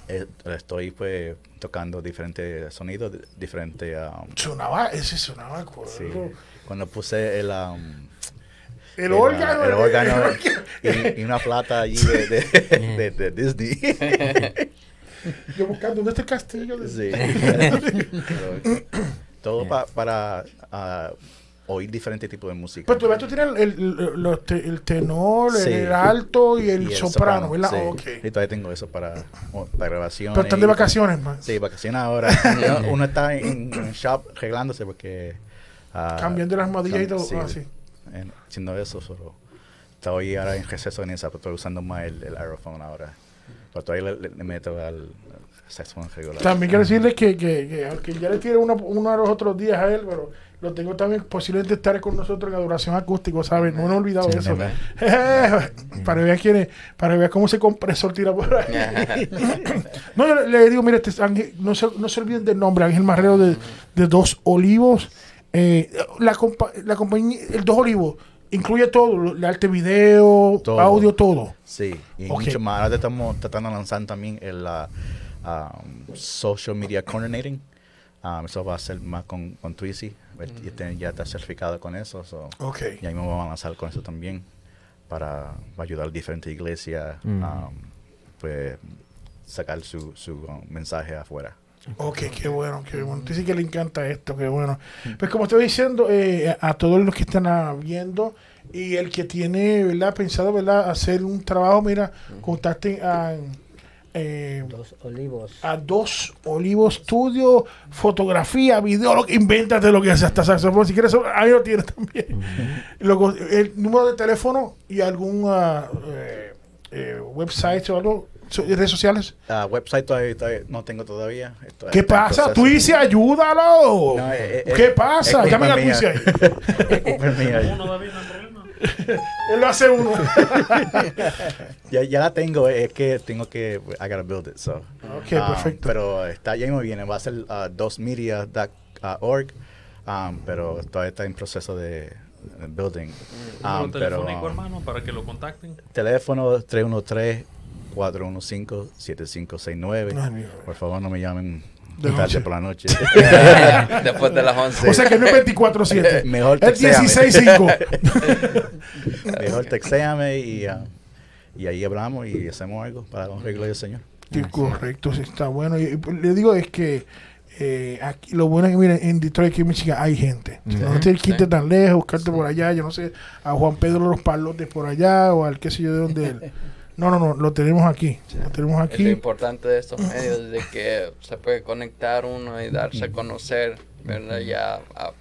eh, estoy pues tocando diferentes sonidos, di- diferentes... um, sonaba, ese sonaba acuerdo. sí. Cuando puse el... um, El uh, órgano. el el- órgano [LAUGHS] el- y, y una plata allí de, de, [LAUGHS] de- de Disney. [LAUGHS] Yo buscando, ¿dónde está el castillo? de- Sí. Pero, todo pa- para ah, oír diferentes tipos de música. Pero todavía tú tienes el, el- te- el tenor, Sí. el alto y el, Y soprano, ¿verdad? sí. Oh, ok. Y todavía tengo eso para, para grabación. Pero están de vacaciones, man. Sí, vacaciones ahora. [LAUGHS] Uno- está en, en shop arreglándose porque... ah, Cambiando las modillas y todo. sí, ah, sí. en- eso, solo estoy ahora en receso en esa, pero estoy usando más el, el Aerophone ahora. Pero todavía le, le- meto al. También quiero decirles que, que, que aunque ya le tiré uno, uno de los otros días a él, pero lo tengo también posiblemente estar con nosotros en adoración acústico, ¿saben? No me he olvidado Sí, eso. [LAUGHS] para ver quién es, para ver cómo ese compresor tira por ahí. [LAUGHS] no, yo le, digo, mire, este Ángel, no, se, no se olviden del nombre, Ángel Marrero de, de Dos Olivos. Eh, la, compa- la compañía, el Dos Olivos, incluye todo, el arte video, Todo. audio, todo. Sí, y mucho más. Ahora estamos tratando de lanzar también el ah, um, social media coordinating. Um, eso va a ser más con, con Twizy. Y este ya está certificado con eso. so, Ok. Y ahí me vamos a lanzar con eso también para, para ayudar a diferentes iglesias Mm. um, pues sacar su, su um, mensaje afuera. Ok, qué bueno, qué bueno. Dice que le encanta esto, qué bueno. Pues como estoy diciendo, eh, a todos los que están ah, viendo y el que tiene, ¿verdad? Pensado, ¿verdad? Hacer un trabajo, mira, contacten a, eh, Dos olivos. a Dos Olivos Studio, fotografía, video, lo que, invéntate lo que hace hasta saxofón. Si quieres, ahí lo tienes también. Luego, el número de teléfono y algún ah, eh, eh, website o algo, redes sociales. Ah, website todavía, todavía no tengo todavía. Esto- ¿Qué pasa? dices, ayúdalo. No, eh, eh, ¿Qué eh, pasa? es Llamen [LAUGHS] a mía. ahí. [LAUGHS] Él lo hace uno. [LAUGHS] Ya, ya la tengo, es que tengo que, I gotta build it, so. ok, Um, perfecto. Pero está ya muy bien, va a ser uh, dosmedia.org, um, pero todavía está en proceso de building. Um, telefónico, um, hermano, para que lo contacten. teléfono 313-415-7569. Ay, mi Por favor, no me llamen De tarde noche. por la noche. [LAUGHS] Después de las 11. O sea que no es 24-7. [LAUGHS] Mejor Es textéame. 16-5. [LAUGHS] Mejor textéame y, uh, y ahí hablamos y hacemos algo para la regla del Señor. Sí, correcto, sí, está bueno. Y, pues, le digo es que eh, aquí, lo bueno es que, miren, en Detroit, aquí en Michigan, hay gente. Sea, no tienes que irte sí. tan lejos, buscarte por allá. Yo no sé, a Juan Pedro Los Palotes por allá o al qué sé yo de dónde él. No, no, no, lo tenemos aquí. Lo tenemos Es lo aquí. importante de estos [CLEARS THROAT] medios es de que se puede conectar uno y darse a conocer, ¿verdad? Ya ah,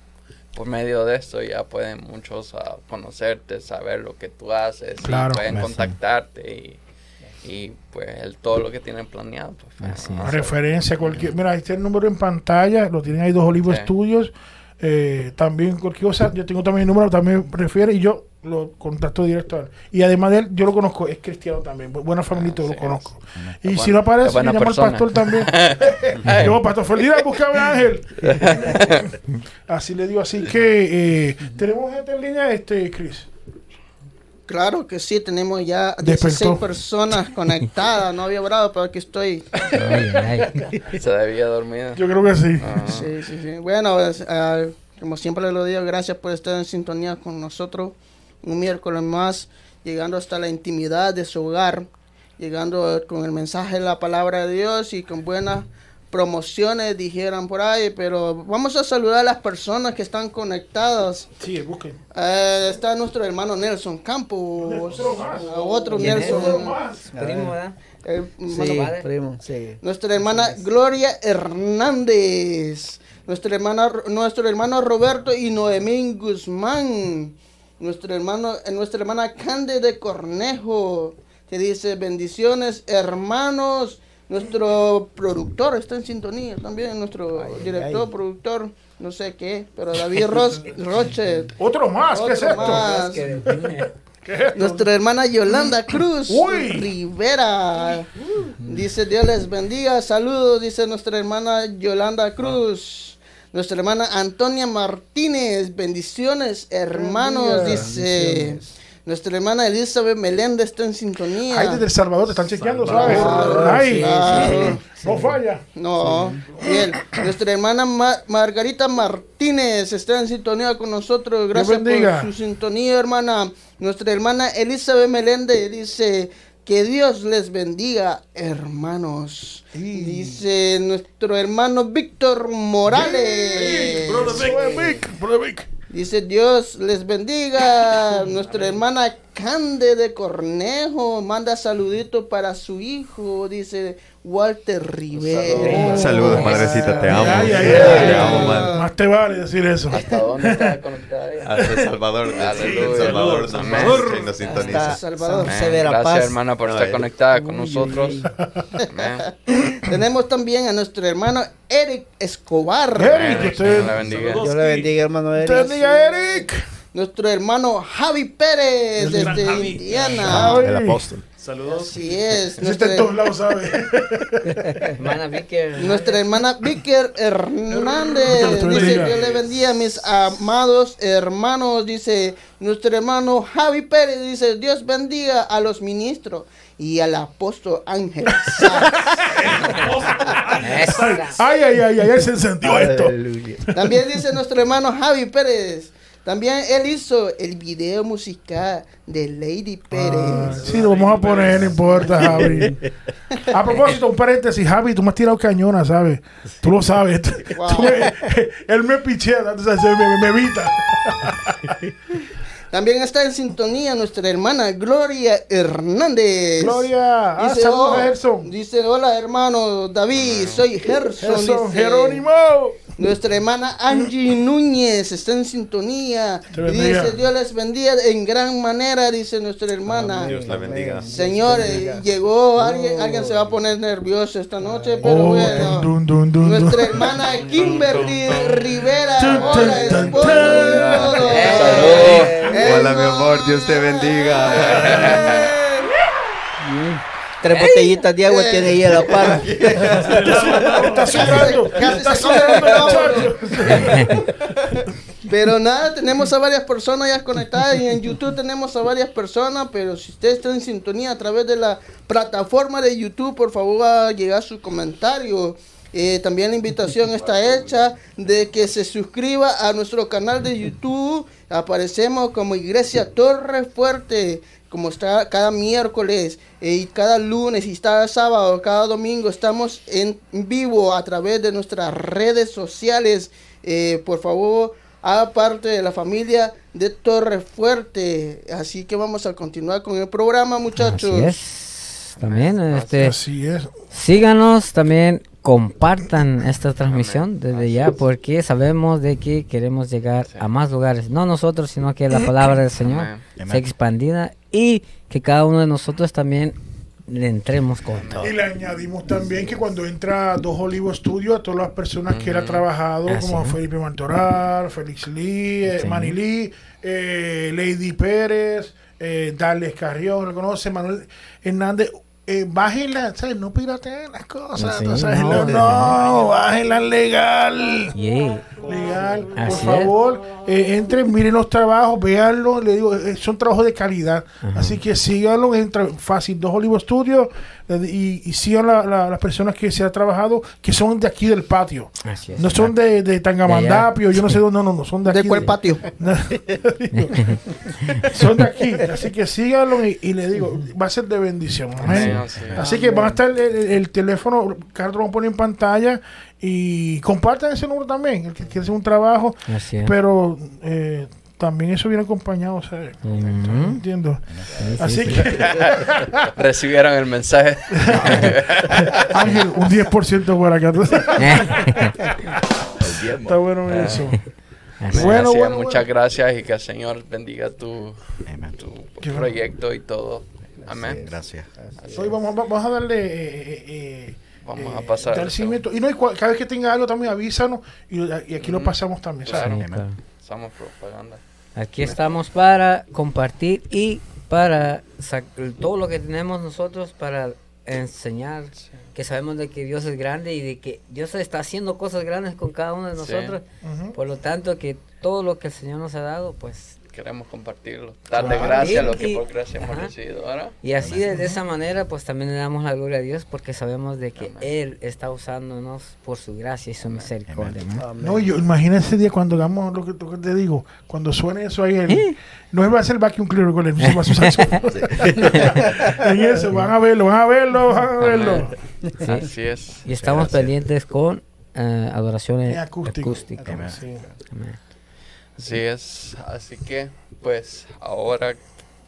por medio de esto ya pueden muchos ah, conocerte, saber lo que tú haces, Claro. y pueden contactarte y, y pues el, todo lo que tienen planeado. Pues, Así a A hacer. referencia, cualquier. Mira, ahí está el número en pantalla, lo tienen ahí dos Olivos Sí. Eh, también cualquier cosa, yo tengo también el número, también refiere y yo lo contacto directo a él. Y además de él, yo lo conozco, es cristiano también, bu- buena familia, sí, lo conozco. Y buena- si no aparece, buena llamo al pastor también. [LAUGHS] Yo, pastor Feliz, busca a Ángel. [LAUGHS] así le digo, así que eh, tenemos gente en línea, este, Chris. Claro que sí, tenemos ya Despertó. 16 personas conectadas. No había orado, pero aquí estoy. Ay, ay. Se debía dormir. Yo creo que sí. Ah, Sí, sí, sí. Bueno, es, ah, como siempre lo digo, gracias por estar en sintonía con nosotros. Un miércoles más, llegando hasta la intimidad de su hogar, llegando con el mensaje de la palabra de Dios y con buenas promociones, dijeran por ahí. Pero vamos a saludar a las personas que están conectadas. Sí, busquen. Eh, está nuestro hermano Nelson Campos, otro ¿Quién es? Nelson. Primo, ¿verdad? el hermano Sí, primo, sí. nuestra hermana Gloria Hernández. Nuestra hermana, nuestro hermano Roberto y Noemí Guzmán. Nuestro hermano, eh, nuestra hermana Cande de Cornejo. Que dice bendiciones hermanos. Nuestro productor está en sintonía también. Nuestro director, ay. productor. No sé qué. Pero David Ros- [LAUGHS] Roche. Otro más, ¿qué es Otro esto? más. ¿Qué es esto? Nuestra hermana Yolanda Cruz Uy. Rivera. Dice Dios les bendiga. Saludos, dice nuestra hermana Yolanda Cruz. Nuestra hermana Antonia Martínez. Bendiciones, hermanos, dice. Nuestra hermana Elizabeth Meléndez está en sintonía. Ahí desde El Salvador te están chequeando, Salvador. ¿sabes? Ay, no falla. No, bien. Nuestra hermana Ma- Margarita Martínez está en sintonía con nosotros. Gracias por su sintonía, hermana. Nuestra hermana Elizabeth Meléndez dice que Dios les bendiga, hermanos. Dice nuestro hermano Víctor Morales. Brother Vic, Brother Vic. Dice Dios les bendiga. [LAUGHS] Nuestra hermana Cande de Cornejo manda saludito para su hijo. Dice Walter Rivera. Saludos, madrecita, te amo. Ay, ay, Te ay. amo, madre. Más te vale decir eso. ¿Hasta dónde está conectada ella? Hasta El Salvador. El Salvador, Salvador. Salvador, que nos sintoniza. Hasta Salvador. Amén. Severa Gracias, hermana, por estar conectada con nosotros. [LAUGHS] Tenemos también a nuestro hermano Eric Escobar. Eric, Dios bendiga. Dios le bendiga, hermano Te Eric. bendiga, Eric. Nuestro hermano Javi Pérez desde. Indiana. El apóstol. Saludos. Así es. Ese está en todos Nuestra, lados, ¿sabes? [LAUGHS] Hermana Vicker. nuestra hermana Víker Hernández. Dice. Dios le bendiga a mis amados hermanos. Dice nuestro hermano Javi Pérez. Dice Dios bendiga a los ministros y al apóstol Ángel. Ay, ay, ay, ay, se encendió esto. También dice nuestro hermano Javi Pérez. También él hizo el video musical de Lady Ah, Pérez. sí, lo vamos a poner, no importa, Javi. [LAUGHS] A propósito, un paréntesis, Javi, tú me has tirado cañona, ¿sabes? Tú lo sabes. Tú Wow. me- [LAUGHS] él me pichea, entonces me, me, me evita. [LAUGHS] También está en sintonía nuestra hermana Gloria Hernández. Gloria, ah, Dice, saludos oh, a Gerson. dice, hola hermano David, soy Gerson. Gerson, dice. Jerónimo. Nuestra hermana Angie Núñez está en sintonía. Dice, Dios les bendiga en gran manera, dice nuestra hermana. Dios la bendiga. Señores, llegó alguien, alguien se va a poner nervioso esta noche, pero Oh, bueno. dun, dun, dun, dun. Nuestra hermana Kimberly Rivera. Hola, todo. Saludos. Hola, mi amor, Dios te bendiga. Tres botellitas de agua tiene ahí a la par. [LAUGHS] Está sudando. Está sudando. Pero nada, tenemos a varias personas ya conectadas y en YouTube tenemos a varias personas, pero si usted está en sintonía a través de la plataforma de YouTube, por favor va a llegar su comentario. Eh, también la invitación está hecha de que se suscriba a nuestro canal de YouTube. Aparecemos como Iglesia Torre Fuerte, como está cada miércoles eh, y cada lunes y cada sábado, cada domingo. Estamos en vivo a través de nuestras redes sociales. Eh, por favor, haga parte de la familia de Torre Fuerte. Así que vamos a continuar con el programa, muchachos. Así es. También, este, Así es. síganos también, compartan esta transmisión desde ya, porque sabemos de que queremos llegar a más lugares, no nosotros, sino que la palabra del Señor sea expandida y que cada uno de nosotros también le entremos con todo. Y le añadimos también que cuando entra Dos Olivos Studio, a todas las personas que él ha trabajado, Ah, como. Felipe Martoral, Félix Lee, eh, Sí. Manny Lee, eh, Lady Pérez, eh, Darles Carrión, reconoce Manuel Hernández. Eh, bájenla, ¿sabes? No pirateen las cosas. Sí, ¿no? ¿sabes? no, No, no. bájenla legal. Yeah. Legal, por Así favor, eh, entren, miren los trabajos, véanlos, le digo, eh, son trabajos de calidad, así que síganlo, entra fácil, dos Olivo Studios y, y sigan la- la- las personas que se ha trabajado, que son de aquí del patio, Así es. no son de, de Tangamandapio, yo no sé dónde, no, no, no, son de aquí. ¿De cuál patio? [LAUGHS] son de aquí, así que síganlo y, y le digo, va a ser de bendición. amén. Amén, sí. Así que van a estar el, el- el teléfono, Carlos lo va a poner en pantalla y compartan ese número también, el que quiere hacer un trabajo, Así es. pero eh, también eso viene acompañado, ¿sabes? Ujú. Entiendo. Sí, sí, Así sí. que, [LAUGHS] Recibieron el mensaje. [LAUGHS] Ángel, un 10% por acá. [LAUGHS] Está bueno eso. Es. Bueno, es, bueno, muchas bueno. gracias y que el Señor bendiga tu, tu bueno. proyecto y todo. Amén. Gracias. Hoy vamos, vamos a darle. eh, eh, eh, Vamos eh, a pasar. dar el seguimiento. Y no, cada vez que tenga algo también avísanos y, y aquí lo Ujú. pasamos también. ¿sabes? Claro. Sí. Estamos propaganda. Aquí estamos para compartir y para sac- todo lo que tenemos nosotros para enseñar que sabemos de que Dios es grande y de que Dios está haciendo cosas grandes con cada uno de Sí. nosotros. Por lo tanto, que todo lo que el Señor nos ha dado, pues... Queremos compartirlo. Darle Claro. gracias a lo que por gracia hemos recibido ahora. Y así de, de esa manera, pues también le damos la gloria a Dios porque sabemos de que Amén. Él está usándonos por su gracia y su misericordia. ¿no? No, yo imagina ese día cuando hagamos lo que, lo que te digo, cuando suene eso ahí, el- no va a ser vacuum cleaner con se va a usar eso. en eso, van a verlo, van a verlo, van a verlo. Amén. Sí. Así es. Y estamos Gracias. pendientes con eh, adoraciones acústicas. Amén. Así es. Así que, pues, ahora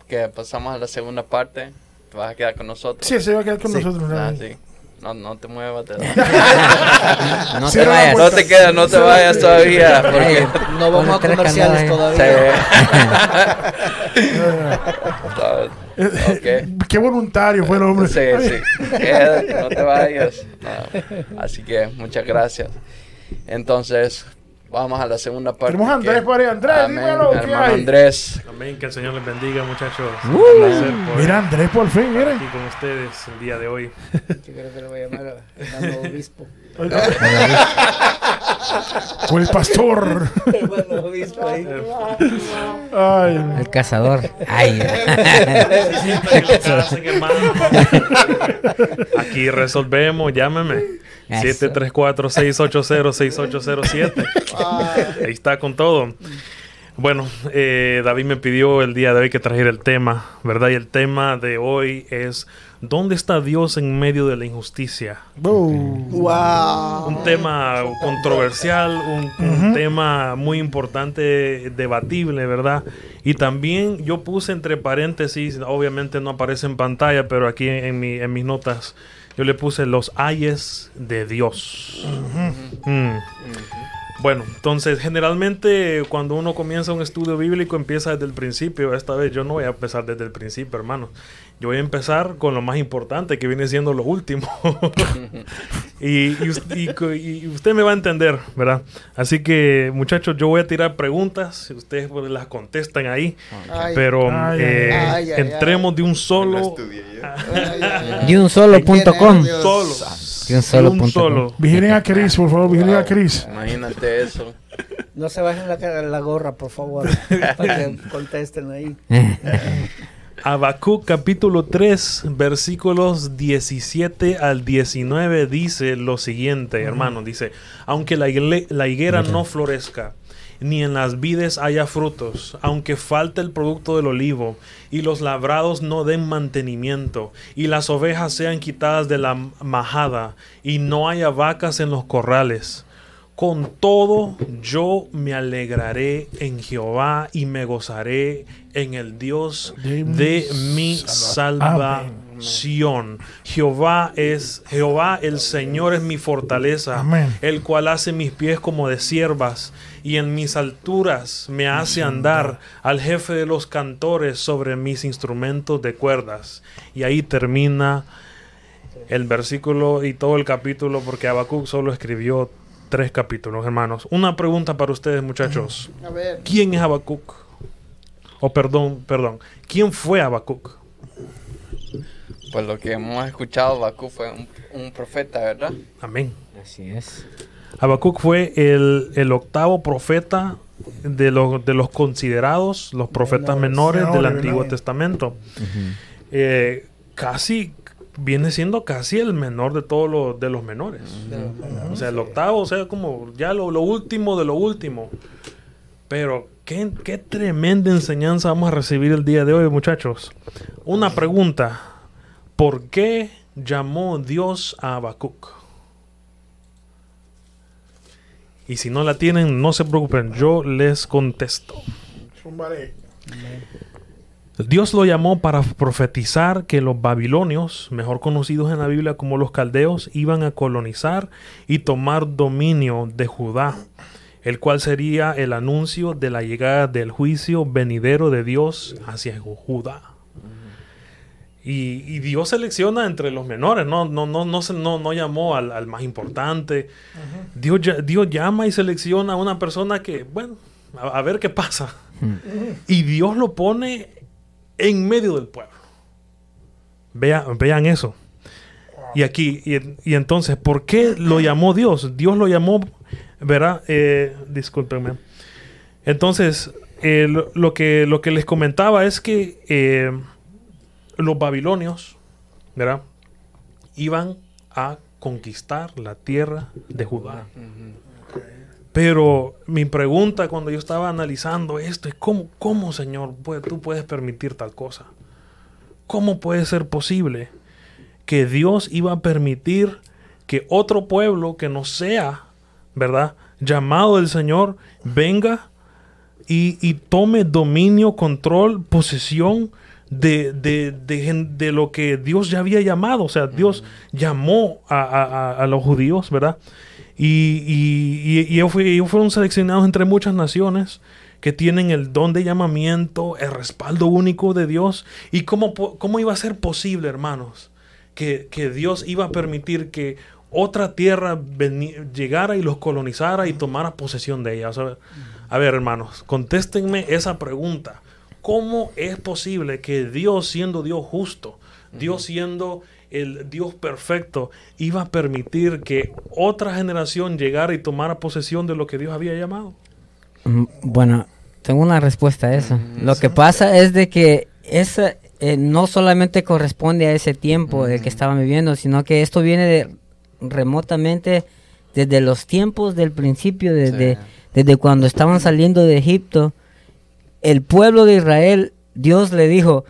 que pasamos a la segunda parte, te vas a quedar con nosotros. Sí, se va a quedar con Sí. nosotros. Ah, ¿no? sí. No, no te muevas. [LAUGHS] No te no, vayas. No te quedas, no te vayas todavía. Porque No vamos a comerciales todavía. [LAUGHS] ok. Qué voluntario fue el hombre. Sí, sí. Quédate, no te vayas. No. Así que muchas gracias. Entonces, vamos a la segunda parte. Tenemos a Andrés que- Paredes. Andrés, Amén. dímelo, ¿qué Hermano hay? Andrés. Amén, que el Señor les bendiga, muchachos. Uh. Un placer poder Mira, Andrés, por fin, miren. aquí con ustedes el día de hoy. [LAUGHS] Yo creo que lo voy a llamar hermano obispo. Fue el pastor. Hermano obispo ahí. Ay, El cazador. Ay. [LAUGHS] Aquí resolvemos, llámeme. Eso. 734-680-6807. Ahí está con todo. Bueno, eh, David me pidió el día de hoy que trajera el tema, ¿verdad? Y el tema de hoy es ¿Dónde está Dios en medio de la injusticia? boom. Wow. Un tema controversial, un, un tema muy importante, debatible, ¿verdad? Y también yo puse entre paréntesis, obviamente no aparece en pantalla, pero aquí en, mi- en mis notas yo le puse los ayes de Dios. Mm. Bueno, entonces generalmente cuando uno comienza un estudio bíblico empieza desde el principio. Esta vez yo no voy a empezar desde el principio, hermano. Yo voy a empezar con lo más importante que viene siendo lo último. [LAUGHS] [LAUGHS] y, y y y usted me va a entender, ¿verdad? Así que muchachos, yo voy a tirar preguntas. Ustedes pues, las contestan ahí. Ay, Pero Ay, eh, ay, ay, ay. entremos de un Lo solo... [LAUGHS] De un solo punto com. Dios. Solo. De un solo De un solo. Vigilen a Cris, por favor, vigilen a Cris. Imagínate eso. No se bajen la, la gorra, por favor. para que contesten ahí. Habacuc capítulo 3 versículos 17 al 19 dice lo siguiente, hermano, dice, aunque la higuera no florezca, ni en las vides haya frutos, aunque falte el producto del olivo, y los labrados no den mantenimiento, y las ovejas sean quitadas de la majada, y no haya vacas en los corrales. Con todo yo me alegraré en Jehová y me gozaré en el Dios De mi mi salva- Sión. Jehová es Jehová el Señor es mi fortaleza, el cual hace mis pies como de siervas y en mis alturas me hace andar al jefe de los cantores sobre mis instrumentos de cuerdas. Y ahí termina el versículo y todo el capítulo porque Habacuc solo escribió tres capítulos, hermanos. Una pregunta para ustedes, muchachos. A ver. ¿Quién es Habacuc? O perdón, perdón. ¿Quién fue Habacuc? Pues lo que hemos escuchado, Bakú fue un, un profeta, ¿verdad? Amén. Así es. Habacuc fue el, el octavo profeta de, los de los considerados los profetas menores del Antiguo ¿verdad? Testamento. Eh, casi viene siendo casi el menor de todos los de los menores. O sea, el octavo, o sea, como ya lo, lo último de lo último. Pero qué, qué tremenda enseñanza vamos a recibir el día de hoy, muchachos. Una pregunta. ¿Por qué llamó Dios a Habacuc? Y si no la tienen, no se preocupen, yo les contesto. Dios lo llamó para profetizar que los babilonios, mejor conocidos en la Biblia como los caldeos, iban a colonizar y tomar dominio de Judá, el cual sería el anuncio de la llegada del juicio venidero de Dios hacia Judá. Y, y Dios selecciona entre los menores, no, no, no, no, no, no llamó al, al más importante. Dios, Dios llama y selecciona a una persona que, bueno, a, a ver qué pasa. Y Dios lo pone en medio del pueblo. Vea- vean eso. Y aquí, y, y entonces, ¿por qué lo llamó Dios? Dios lo llamó, ¿verdad? Eh, discúlpenme. Entonces, eh, lo, lo que, lo que les comentaba es que eh, los babilonios, ¿verdad? Iban a conquistar la tierra de Judá. Pero mi pregunta cuando yo estaba analizando esto es, ¿cómo, cómo Señor, puede- tú puedes permitir tal cosa? ¿Cómo puede ser posible que Dios iba a permitir que otro pueblo que no sea, ¿verdad? Llamado del Señor, venga y, y tome dominio, control, posesión de, de- de de lo que Dios ya había llamado. O sea, Dios llamó a, a- a- los judíos, ¿verdad? Y, y- ellos, fue- ellos fueron seleccionados entre muchas naciones que tienen el don de llamamiento, el respaldo único de Dios. ¿Y cómo, cómo iba a ser posible, hermanos? Que, que Dios iba a permitir que otra tierra llegara y los colonizara y tomara posesión de ella. O sea, a ver, hermanos, contéstenme esa pregunta. ¿Cómo es posible que Dios, siendo Dios justo, Dios siendo el Dios perfecto, iba a permitir que otra generación llegara y tomara posesión de lo que Dios había llamado? Mm, Bueno, tengo una respuesta a eso. Lo que pasa es de que esa eh, no solamente corresponde a ese tiempo del que estaban viviendo, sino que esto viene de remotamente desde los tiempos del principio, desde, Sí. desde cuando estaban saliendo de Egipto. El pueblo de Israel, Dios le dijo,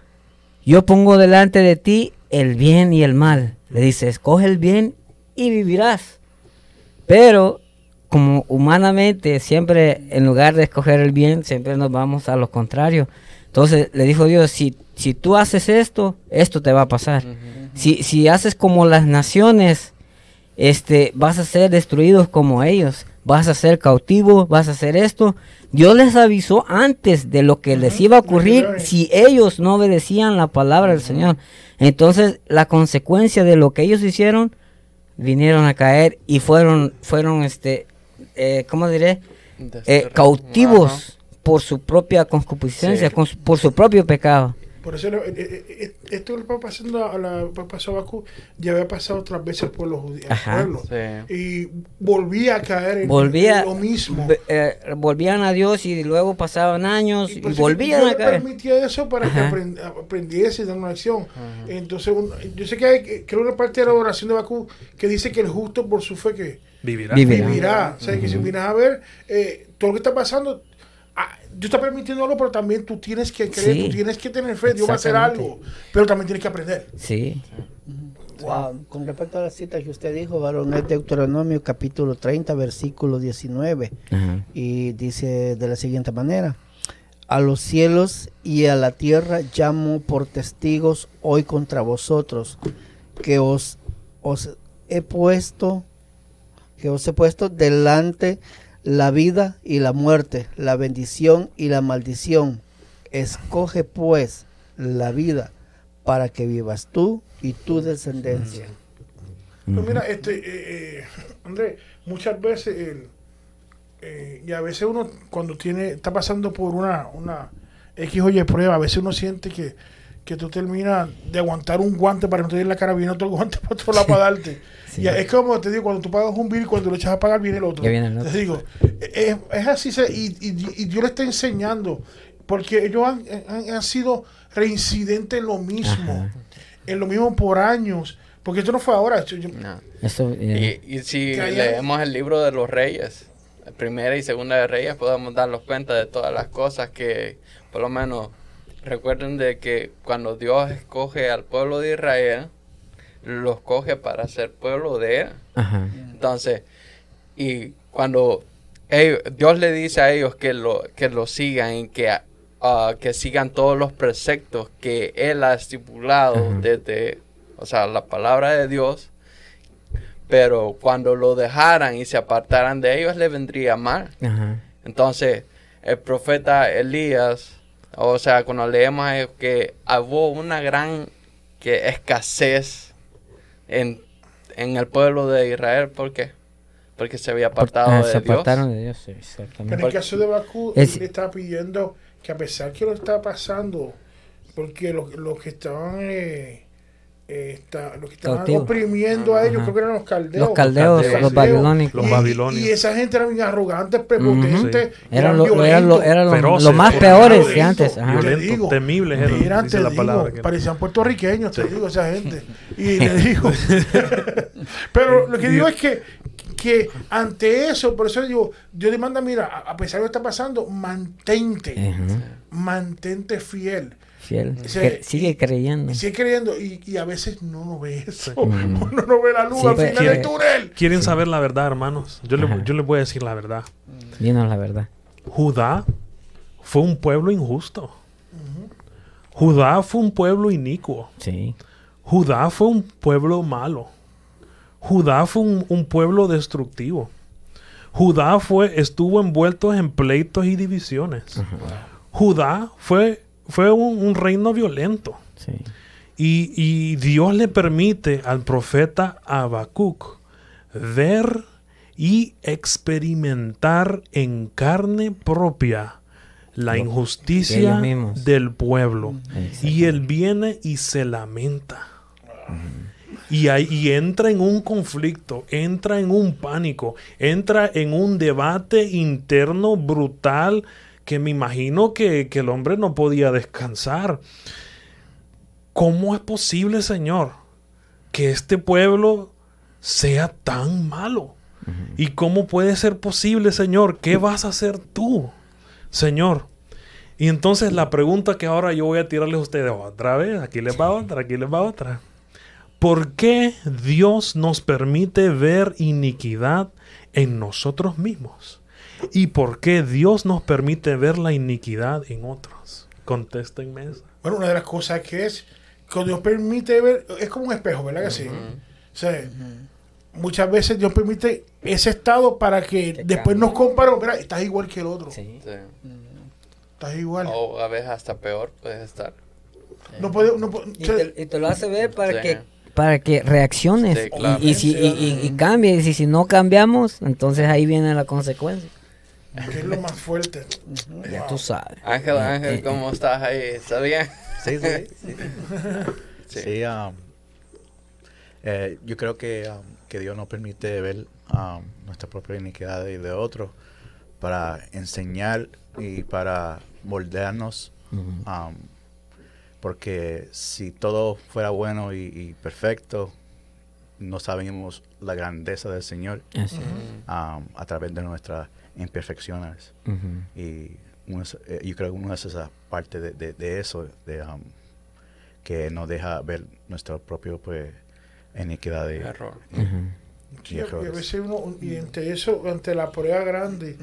yo pongo delante de ti el bien y el mal. Le dice, escoge el bien y vivirás. Pero como humanamente siempre en lugar de escoger el bien, siempre nos vamos a lo contrario. Entonces le dijo Dios, si, si tú haces esto, esto te va a pasar. si, si haces como las naciones, este, vas a ser destruidos como ellos. Vas a ser cautivo, vas a hacer esto. Dios les avisó antes de lo que les iba a ocurrir si ellos no obedecían la palabra del Señor. Entonces, la consecuencia de lo que ellos hicieron, vinieron a caer y fueron, fueron, este, eh, ¿cómo diré? Eh, cautivos por su propia concupiscencia, Sí. con su- por su propio pecado. Por eso lo- eh, eh, eh, esto que pasando a la pasó a Bakú ya había pasado otras veces por los judíos. Ajá. pueblo. Sí. Y volvía a caer en, Volvía, en lo mismo. eh, volvían a Dios y luego pasaban años y, volvían Dios a caer. permitía eso para que Ajá. aprendiese dar una acción. Entonces, un- yo sé que hay que- una parte de la oración de Bakú que dice que el justo por su fe que Vivirá. Vivirá. vivirá. O sea, que si vienes a ver eh, todo lo que está pasando, Dios está permitiéndolo, pero también tú tienes que creer, Sí. tú tienes que tener fe, Dios va a hacer algo, pero también tienes que aprender. Sí. Ah, con respecto a la cita que usted dijo, varón, es Deuteronomio capítulo 30, versículo 19. Ajá. Y dice de la siguiente manera. A los cielos y a la tierra llamo por testigos hoy contra vosotros, que os, os he puesto, que os he puesto delante la vida y la muerte, la bendición y la maldición. Escoge pues la vida para que vivas tú y tu descendencia. Pues mira, este, eh, eh, André, muchas veces, eh, y a veces uno cuando tiene, está pasando por una, una X o Y prueba, a veces uno siente que, que tú terminas de aguantar un guante para que no te den la cara, viene otro [LAUGHS] guante para otro lado para darte. Sí. Y es como te digo, cuando tú pagas un bill, cuando lo echas a pagar, viene el otro. Ya viene el otro. Te digo, es, es así, se- y, y, y Dios le está enseñando, porque ellos han, han, han sido reincidentes en lo mismo, Ajá. en lo mismo por años, porque esto no fue ahora. yo- yo- No. Eso, eh, Y, y si leemos el libro de los reyes, primera y segunda de reyes, podemos darnos cuenta de todas las cosas que, por lo menos, recuerden de que cuando Dios escoge al pueblo de Israel, los coge para ser pueblo de él. ajá. Entonces, y cuando ellos- Dios le dice a ellos que lo, que lo sigan y que, ah, que sigan todos los preceptos que Él ha estipulado Ajá. desde, o sea, la palabra de Dios, pero cuando lo dejaran y se apartaran de ellos, le vendría mal. Ajá. Entonces, el profeta Elías, o sea, cuando leemos que hubo una gran que escasez en, en el pueblo de Israel, ¿por qué? Porque se había apartado Ah, de se Dios. apartaron de Dios, sí, exactamente. en el caso de Bakú, Es- él está pidiendo que a pesar que lo está pasando, porque los los que estaban, eh, eh, está- los que estaban oprimiendo a ellos, Ajá. creo que eran los caldeos. Los caldeos, caldeos. los babilónicos. Los Y- babilonios. Y, esa gente eran bien arrogantes, prepotentes, Ujú. Eran, lo, eran, lo, lo- Feroces. lo más peores que antes. Ajá. Yo le Violentos, digo, temibles eran, Eran, dice te la digo, palabra que- parecían puertorriqueños, te digo, esa gente. [LAUGHS] Y le digo. [LAUGHS] Pero lo que digo es que, que ante eso, por eso digo, Dios le manda, mira, a- pesar de lo que está pasando, mantente, mantente fiel. Fiel. Sí. Cre- sigue creyendo. Y sigue creyendo, y, y a veces no lo ve eso. Mm. [LAUGHS] Uno no ve la luz Sí, al final del túnel. ¿Quieren saber la verdad, hermanos? Yo, le, Ajá. yo les voy a decir la verdad. Dinos la verdad. Judá fue un pueblo injusto. Judá fue un pueblo inicuo. Sí. Judá fue un pueblo malo. Judá fue un, un pueblo destructivo. Judá fue, estuvo envuelto en pleitos y divisiones. Judá fue, fue un, un reino violento. Sí. Y, y Dios le permite al profeta Habacuc ver y experimentar en carne propia la injusticia del pueblo. Y él viene y se lamenta. Y, ahí- y entra en un conflicto, entra en un pánico, entra en un debate interno brutal que me imagino que, que el hombre no podía descansar. ¿Cómo es posible, Señor, que este pueblo sea tan malo? ¿Y cómo puede ser posible, Señor? ¿Qué vas a hacer tú, Señor? Y entonces la pregunta que ahora yo voy a tirarles a ustedes otra vez, aquí les va otra, aquí les va otra. ¿Por qué Dios nos permite ver iniquidad en nosotros mismos? ¿Y por qué Dios nos permite ver la iniquidad en otros? Contéstenme eso. Bueno, una de las cosas que es que Dios permite ver, es como un espejo, ¿verdad que sí? O sea, muchas veces Dios permite ese estado para que Que después cambie. nos comparamos, mira, estás igual que el otro, Sí. Sí. estás igual. O a veces hasta peor puedes estar. No puede, no puede- Y te, y te lo hace ver para Sí. que para que reacciones Sí, claro. y, y si, y, y- y cambies y si no cambiamos entonces ahí viene la consecuencia [LAUGHS] que es lo más fuerte. ya tú sabes Ángel, Eh, Ángel, eh, ¿cómo estás ahí? ¿Está bien? Sí, sí, sí. [LAUGHS] Sí. Sí, um, eh, yo creo que, um, que Dios nos permite ver um, nuestra propia iniquidad y de otros para enseñar y para moldearnos. Um, porque si todo fuera bueno y, y perfecto, no sabemos la grandeza del Señor um, a través de nuestras imperfecciones. Ujú. Y uno eh, yo creo que una es esa parte de, de- de eso, de, um, que nos deja ver nuestro propio pues, iniquidad y, Error. y- Ujú. Sí, y y a veces uno, y ante eso, ante la prueba grande,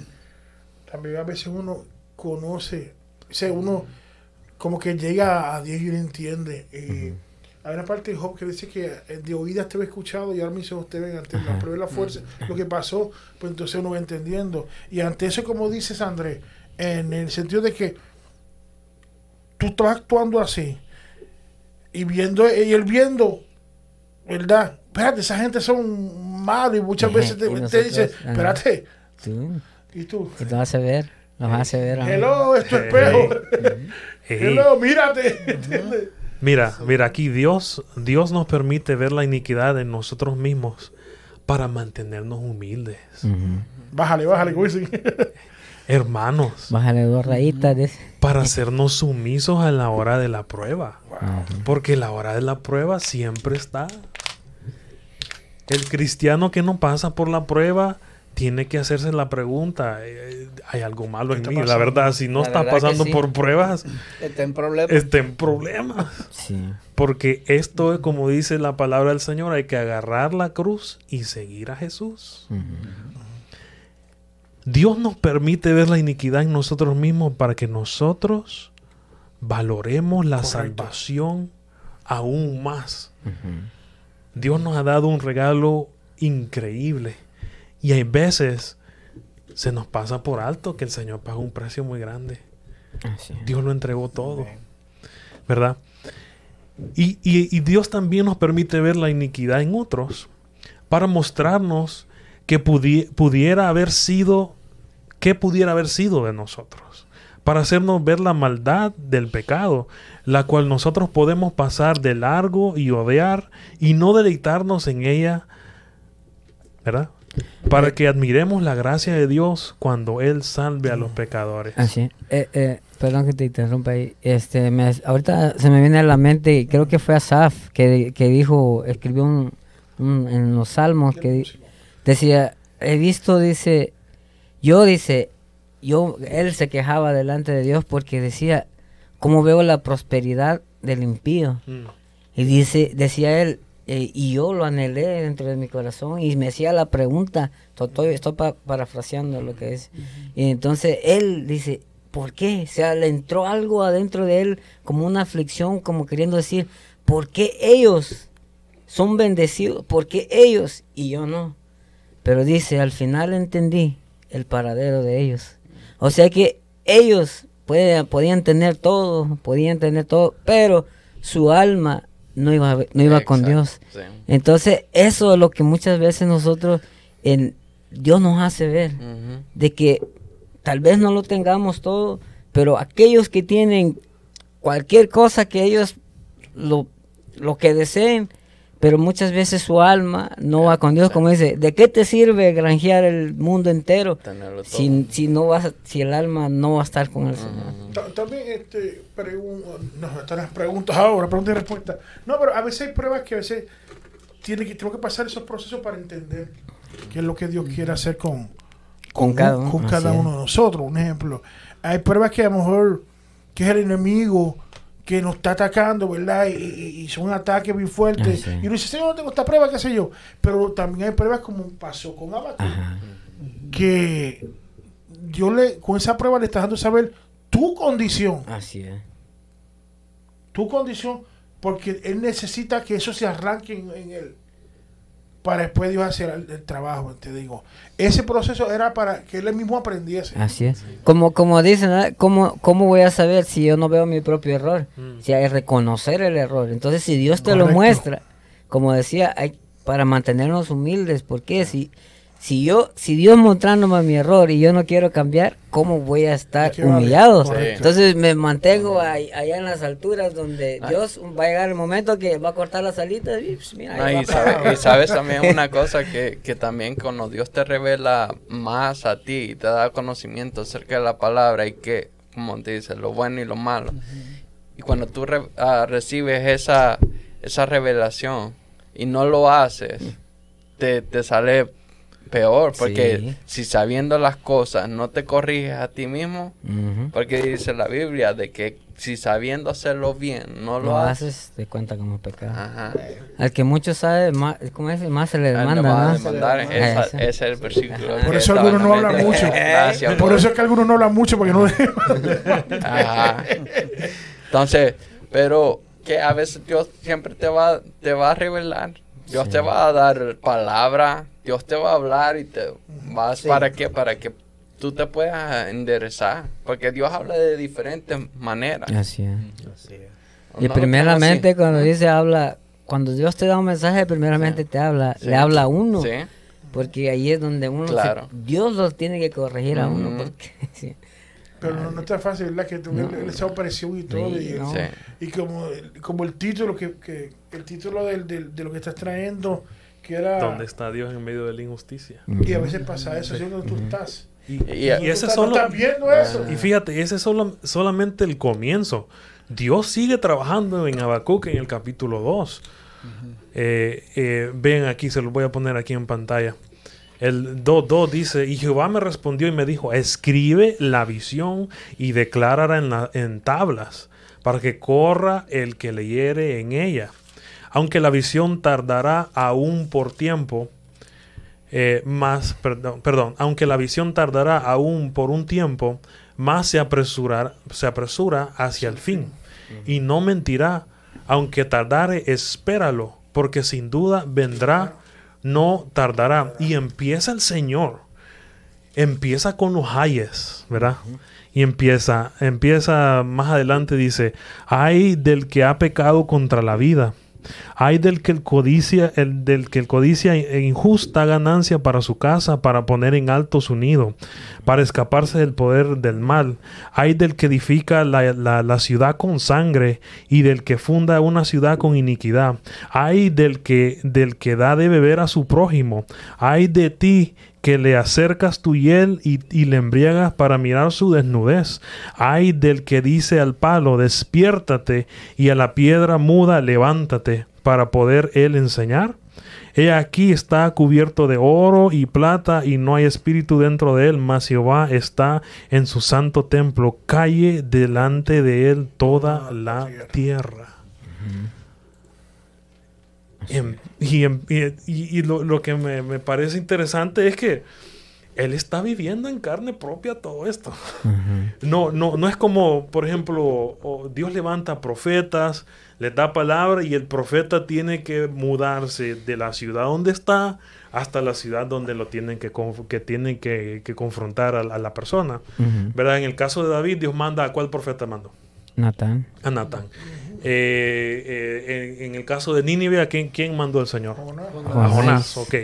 también a veces uno conoce o sea, uno como que llega a Dios y lo entiende. Y Hay una parte de Job que dice que eh, de oídas te he escuchado y ahora mis ojos te ven ante la prueba de la fuerza. Lo que pasó, pues entonces uno va entendiendo. Y ante eso, como dices, Andrés, en el sentido de que tú estás actuando así y viendo, y él viendo, ¿verdad? Espérate, esa gente son malos y muchas Ajá, veces te, te dice, espérate, Sí. y tú, Y te hace ver, nos hace ver. hello, es tu espejo, [LAUGHS] hello, mírate, ¿entiendes? Mira, mira, aquí Dios, Dios nos permite ver la iniquidad en nosotros mismos para mantenernos humildes. Ujú. Bájale, bájale, como dicen. [LAUGHS] Hermanos, Bájale dos rayitas. de- para hacernos sumisos a la hora de la prueba. Porque la hora de la prueba siempre está. El cristiano que no pasa por la prueba tiene que hacerse la pregunta, eh, hay algo malo en mí, la verdad, si no La está pasando sí. por pruebas, Está en problemas. está en problemas. Sí. Porque esto es como dice la palabra del Señor, hay que agarrar la cruz y seguir a Jesús. Dios nos permite ver la iniquidad en nosotros mismos para que nosotros valoremos la Correcto. salvación aún más. Dios nos ha dado un regalo increíble y hay veces se nos pasa por alto que el Señor pagó un precio muy grande. Así. Dios lo entregó todo, ¿verdad? Y, y- y Dios también nos permite ver la iniquidad en otros para mostrarnos que pudi- pudiera haber sido, que pudiera haber sido de nosotros, para hacernos ver la maldad del pecado, la cual nosotros podemos pasar de largo y odiar y no deleitarnos en ella, ¿verdad? Para que admiremos la gracia de Dios cuando Él salve a los pecadores. Así. Eh, eh, perdón que te interrumpa ahí. Este, me, ahorita se me viene a la mente, creo que fue Asaf que, que dijo, escribió un, un- en los salmos que decía, he visto, dice, yo dice, yo, él se quejaba delante de Dios porque decía, ¿cómo veo la prosperidad del impío? Mm. Y dice, decía él, eh, y yo lo anhelé dentro de mi corazón y me hacía la pregunta, to- estoy, estoy pa- parafraseando lo que es. Y entonces él dice, ¿por qué? O sea, le entró algo adentro de él como una aflicción, como queriendo decir, ¿por qué ellos son bendecidos? ¿Por qué ellos y yo no? Pero dice, al final entendí el paradero de ellos. O sea que ellos pueden, podían tener todo, podían tener todo, pero su alma no iba, no iba con Dios. sí. Entonces, eso es lo que muchas veces nosotros, en, Dios nos hace ver, de que tal vez no lo tengamos todo, pero aquellos que tienen cualquier cosa que ellos lo, lo que deseen, pero muchas veces su alma no va con Dios, como dice, ¿de qué te sirve granjear el mundo entero si, si no vas, si el alma no va a estar con el Señor? También, este, están las preguntas ahora, preguntas y respuestas. No, pero a veces hay pruebas que a veces tiene que, tengo que pasar esos procesos para entender qué es lo que Dios quiere hacer con, Con cada uno, con cada uno de nosotros. Un ejemplo, hay pruebas que a lo mejor que es el enemigo que nos está atacando, ¿verdad? Y, y- son ataques muy fuertes. Ah, sí. Y uno dice, Señor, no tengo esta prueba, qué sé yo. Pero también hay pruebas como pasó con Abaco Ajá. que yo le, con esa prueba le estás dando saber tu condición Así es. tu condición, porque él necesita que eso se arranque en, en él. Para después Dios hacer el, el trabajo, te digo. Ese proceso era para que él mismo aprendiese. Así es. Como, como dicen. ¿Cómo, ¿cómo voy a saber si yo no veo mi propio error? Mm. Si hay que reconocer el error. Entonces, si Dios te lo muestra, como decía, hay para mantenernos humildes, porque si, si yo, si Dios mostrándome mi error y yo no quiero cambiar, ¿cómo voy a estar Qué vale. humillado? Correcto. Entonces me mantengo ahí- allá en las alturas donde Ay. Dios va a llegar el momento que va a cortar las alitas y pues, mira, No, va y, sabe- y sabes también una cosa que, que también cuando Dios te revela más a ti y te da conocimiento acerca de la palabra y que, como te dice, lo bueno y lo malo. Y cuando tú re- ah, recibes esa, esa revelación y no lo haces, te, te sale peor, porque Sí. si sabiendo las cosas no te corriges a ti mismo, porque dice la Biblia de que si sabiendo hacerlo bien no lo, Lo haces, haces, te cuenta como pecado. ajá, Al que mucho sabe, más, ¿cómo es? Más se le demanda, no va a ¿no? demandar. Esa- ese. ese es el versículo. Por eso algunos no la hablan mucho. Gracias, Por eso es que algunos no hablan mucho porque no Ajá. Entonces, pero que a veces Dios siempre te va, te va a revelar. Dios te va a dar palabra, Dios te va a hablar y te vas para qué, para que tú te puedas enderezar, porque Dios habla de diferentes maneras. Así es. Y primeramente cuando dice habla, cuando Dios te da un mensaje, primeramente te habla, le habla a uno. Sí. Porque ahí es donde uno, se-. Dios los tiene que corregir a uno. Porque, [LAUGHS] sí. Pero no, no está fácil, ¿verdad? Que tú, No. esa operación y todo. Sí, y, no. Sí. y como, como el título, que, que el título del, del- de lo que estás trayendo, que era... ¿Dónde está Dios en medio de la injusticia? Y a veces pasa eso, ¿sí? donde tú estás. Y, Y- y ese estás, solo, tú estás viendo eso. y fíjate, ese es solo, solamente el comienzo. Dios sigue trabajando en Habacuc en el capítulo 2. Eh, eh, ven aquí, se los voy a poner aquí en pantalla. El 2.2 dice, y Jehová me respondió y me dijo, escribe la visión y declárala en, la- en tablas, para que corra el que leyere en ella. Aunque la visión tardará aún por tiempo, eh, más, perdón, perdón, aunque la visión tardará aún por un tiempo, más se, apresurar, se apresura hacia el fin. Y no mentirá, aunque tardare, espéralo, porque sin duda vendrá, no tardará. Y empieza el Señor, empieza con los ayes, ¿verdad? Y empieza, empieza más adelante, dice, hay del que ha pecado contra la vida. Hay del que el codicia, el del que el codicia e injusta ganancia para su casa, para poner en alto su nido, para escaparse del poder del mal. Hay del que edifica la, la- la ciudad con sangre y del que funda una ciudad con iniquidad. Hay del que del que da de beber a su prójimo. Hay de ti que le acercas tu hiel y, y le embriagas para mirar su desnudez. Ay del que dice al palo, despiértate, y a la piedra muda, levántate, para poder él enseñar. He aquí está cubierto de oro y plata, y no hay espíritu dentro de él, mas Jehová está en su santo templo. Calle delante de él toda la tierra. Y- y- y lo, lo que me, me parece interesante es que él está viviendo en carne propia todo esto. No, no, no es como, por ejemplo, Dios levanta profetas, les da palabra y el profeta tiene que mudarse de la ciudad donde está hasta la ciudad donde lo tienen que, que tienen que, que confrontar a, la- a la persona. ¿Verdad? En el caso de David, Dios manda a cuál profeta mandó? Natán. A Natán. Eh, eh, en, en el caso de Nínive, ¿a quién, quién mandó el Señor? A Jonás, ok.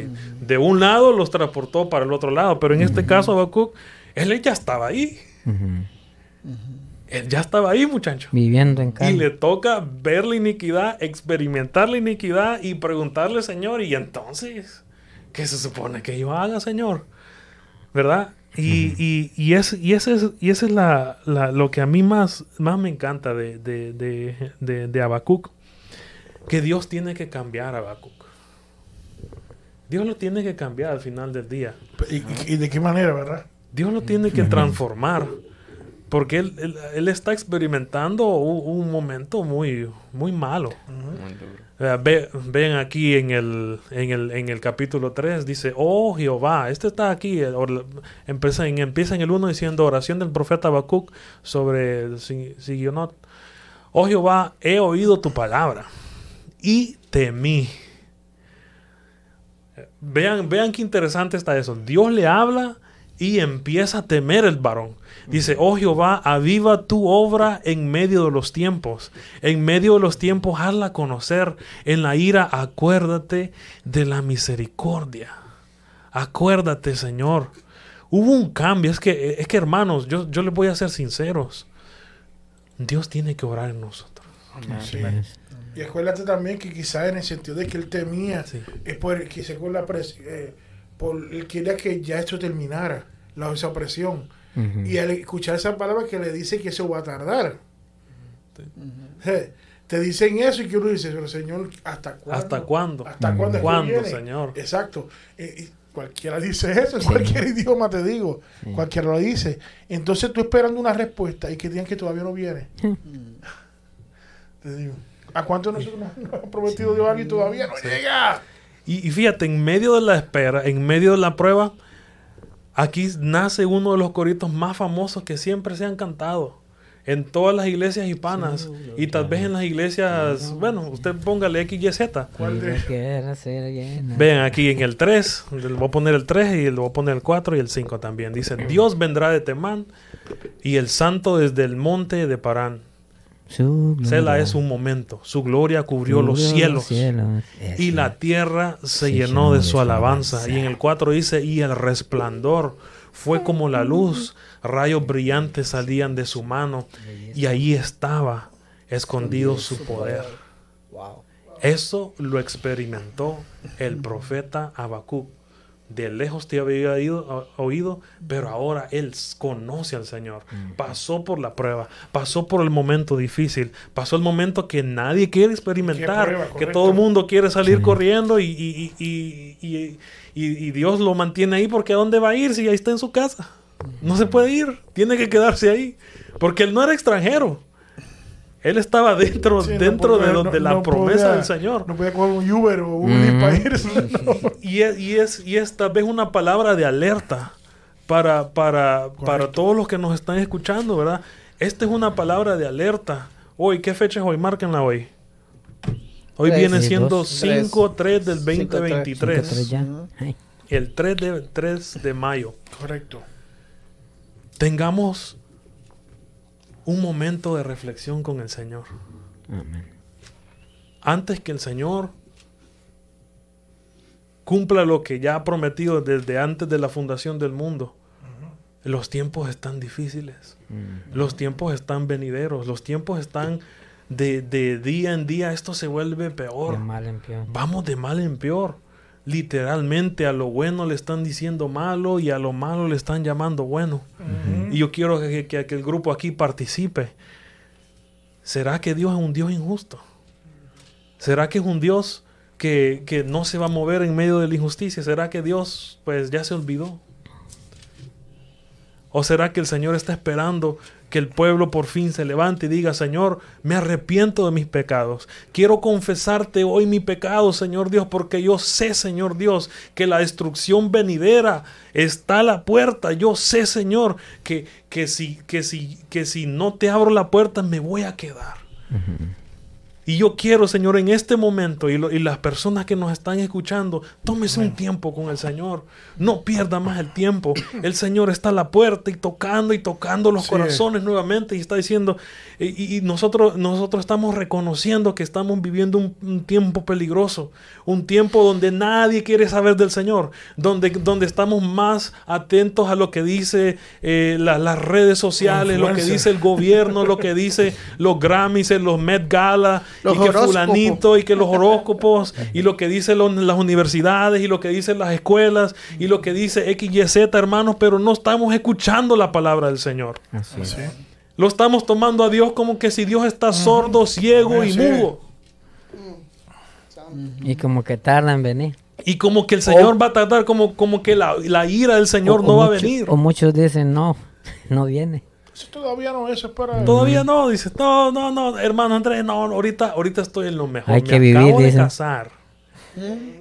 De un lado los transportó para el otro lado, pero en este caso Habacuc, él ya estaba ahí. Él ya estaba ahí, muchacho. Viviendo en Y carne. le toca ver la iniquidad, experimentar la iniquidad y preguntarle, Señor, y entonces, ¿qué se supone que yo haga, Señor? ¿Verdad? Y, y, y, es, y ese es, y ese es la, la- lo que a mí más, más me encanta de, de, de, de, de Habacuc, que Dios tiene que cambiar a Habacuc. Dios lo tiene que cambiar al final del día. ¿Y, y- y de qué manera, verdad? Dios lo tiene que transformar. Porque él, él- él está experimentando un, un momento muy, muy malo. Muy duro. Eh, ve- ven aquí en el, en, el, en el capítulo 3, dice, oh Jehová, este está aquí, eh, empieza en, el 1 diciendo, oración del profeta Habacuc sobre Sigionot. Oh Jehová, he oído tu palabra y temí. Eh, Vean, vean qué interesante está eso. Dios le habla y empieza a temer el varón. Dice, oh Jehová, aviva tu obra en medio de los tiempos. En medio de los tiempos, hazla conocer. En la ira, acuérdate de la misericordia. Acuérdate, Señor. Hubo un cambio. Es que, es que hermanos, yo, yo les voy a ser sinceros. Dios tiene que orar en nosotros. Sí. Y acuérdate también que quizás en el sentido de que él temía, Sí. es por quizás con la pres- eh, por él quería que ya esto terminara, la esa Y al escuchar esa palabra que le dice que eso va a tardar. Eh, Te dicen eso y que uno dice, pero Señor, ¿hasta cuándo? ¿Hasta cuándo? ¿Hasta cuándo? que ¿Cuándo? Señor? Exacto. Eh, Cualquiera dice eso, en cualquier idioma te digo. Cualquiera lo dice. Entonces tú esperando una respuesta y que digan que todavía no viene. [LAUGHS] te digo. ¿A cuánto nosotros nos, ha prometido Dios algo y todavía no llega? Y, y fíjate, en medio de la espera, en medio de la prueba, aquí nace uno de los coritos más famosos que siempre se han cantado. En todas las iglesias hispanas. y tal vez en las iglesias, bueno, usted póngale XYZ. ¿Cuál de- Yo quiero ser llena. Vean aquí en el 3, le voy a poner el 3 y le voy a poner el 4 y el 5 también. Dice, Dios vendrá de Temán y el santo desde el monte de Parán. Su Sela es un momento. Su gloria cubrió los cielos. cielos. Y la tierra se Se llenó de su alabanza. Y en el 4 dice, y el resplandor fue como la luz, rayos brillantes salían de su mano, y ahí estaba escondido su poder. Wow. Eso lo experimentó el profeta Habacuc. De lejos te había ido- oído, pero ahora él conoce al Señor. Pasó por la prueba, pasó por el momento difícil, pasó el momento que nadie quiere experimentar, prueba, que todo el mundo quiere salir corriendo y Dios lo mantiene ahí porque ¿a dónde va a ir si ahí está en su casa? No se puede ir, tiene que quedarse ahí, porque él no era extranjero. Él estaba dentro, Sí, no dentro de, podía- lo- no- de la no promesa podía- del Señor. No podía coger un Uber o un Lyft para irse. [LAUGHS] no. Y es, y, es, y es tal vez una palabra de alerta para, para, para todos los que nos están escuchando, ¿verdad? Esta es una palabra de alerta. Hoy, ¿qué fecha es hoy? Márquenla hoy. Hoy Tres. viene siendo dos. 5-3 del Cinco, tres. Cinco, 2023. tres ya. Ay. El 3 de, 3 de mayo. Correcto. Tengamos un momento de reflexión con el Señor. Amén. antes que el Señor cumpla lo que ya ha prometido desde antes de la fundación del mundo. Los tiempos están difíciles, los tiempos están venideros, los tiempos están de, de día en día, esto se vuelve peor. De mal en peor. Vamos de mal en peor. Literalmente a lo bueno le están diciendo malo y a lo malo le están llamando bueno. Y yo quiero que, que- que el grupo aquí participe. ¿Será que Dios es un Dios injusto? ¿Será que es un Dios que, que no se va a mover en medio de la injusticia? ¿Será que Dios pues ya se olvidó? ¿O será que el Señor está esperando que el pueblo por fin se levante y diga, Señor, me arrepiento de mis pecados. Quiero confesarte hoy mi pecado, Señor Dios, porque yo sé, Señor Dios, que la destrucción venidera está a la puerta. Yo sé, Señor, que, que, si, que, si, que si no te abro la puerta me voy a quedar. Y yo quiero, Señor, en este momento, y, lo- y las personas que nos están escuchando, tómese un tiempo con el Señor. No pierda más el tiempo. [CLEARS THROAT] El Señor está a la puerta y tocando y tocando los Sí. corazones nuevamente y está diciendo, y, nosotros, nosotros estamos reconociendo que estamos viviendo un, un tiempo peligroso, un tiempo donde nadie quiere saber del Señor, donde, donde estamos más atentos a lo que dice eh, la- las redes sociales, lo que dice el gobierno, lo que dice [LAUGHS] los Grammys, los Met Gala, Los y que horóscopos. fulanito, y que los horóscopos, y lo que dicen las universidades, y lo que dicen las escuelas, y lo que dice XYZ, hermanos, pero no estamos escuchando la palabra del Señor. Así es. Sí. Lo estamos tomando a Dios como que si Dios está sordo, ciego y mudo. Y como que tarda en venir. Y como que el Señor va a tardar, como, como que la, la ira del Señor O- no o va a venir. O muchos dicen, no, [LAUGHS] no viene. Eso todavía no, eso es para. Todavía no, dice, no, no, no, hermano Andrés, no, ahorita, ahorita estoy en lo mejor. Hay Me que vivir, acabo de dicen. casar.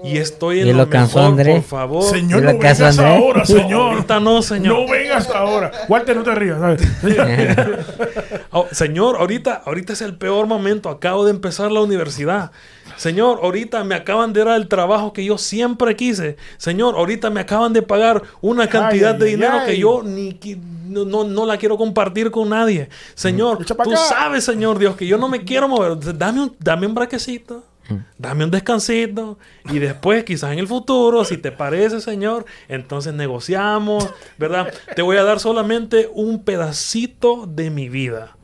Y estoy en Y lo, lo cansó mejor, Andrés. por favor. Señor, ¿Y no vengas Andrés? ahora, [LAUGHS] señor. Ahorita no, señor. No vengas ahora. Walter, no te rías, ¿sabes? [LAUGHS] Oh, señor, ahorita, ahorita es el peor momento. Acabo de empezar la universidad. Señor, ahorita me acaban de dar el trabajo que yo siempre quise. Señor, ahorita me acaban de pagar una cantidad Ay, de ay, dinero ay. que yo ni no, no, no la quiero compartir con nadie. Señor, tú sabes, Señor Dios, que yo no me quiero mover. Dame un, dame un braquecito. Dame un descansito y después quizás en el futuro, si te parece, Señor, entonces negociamos, ¿verdad? Te voy a dar solamente un pedacito de mi vida.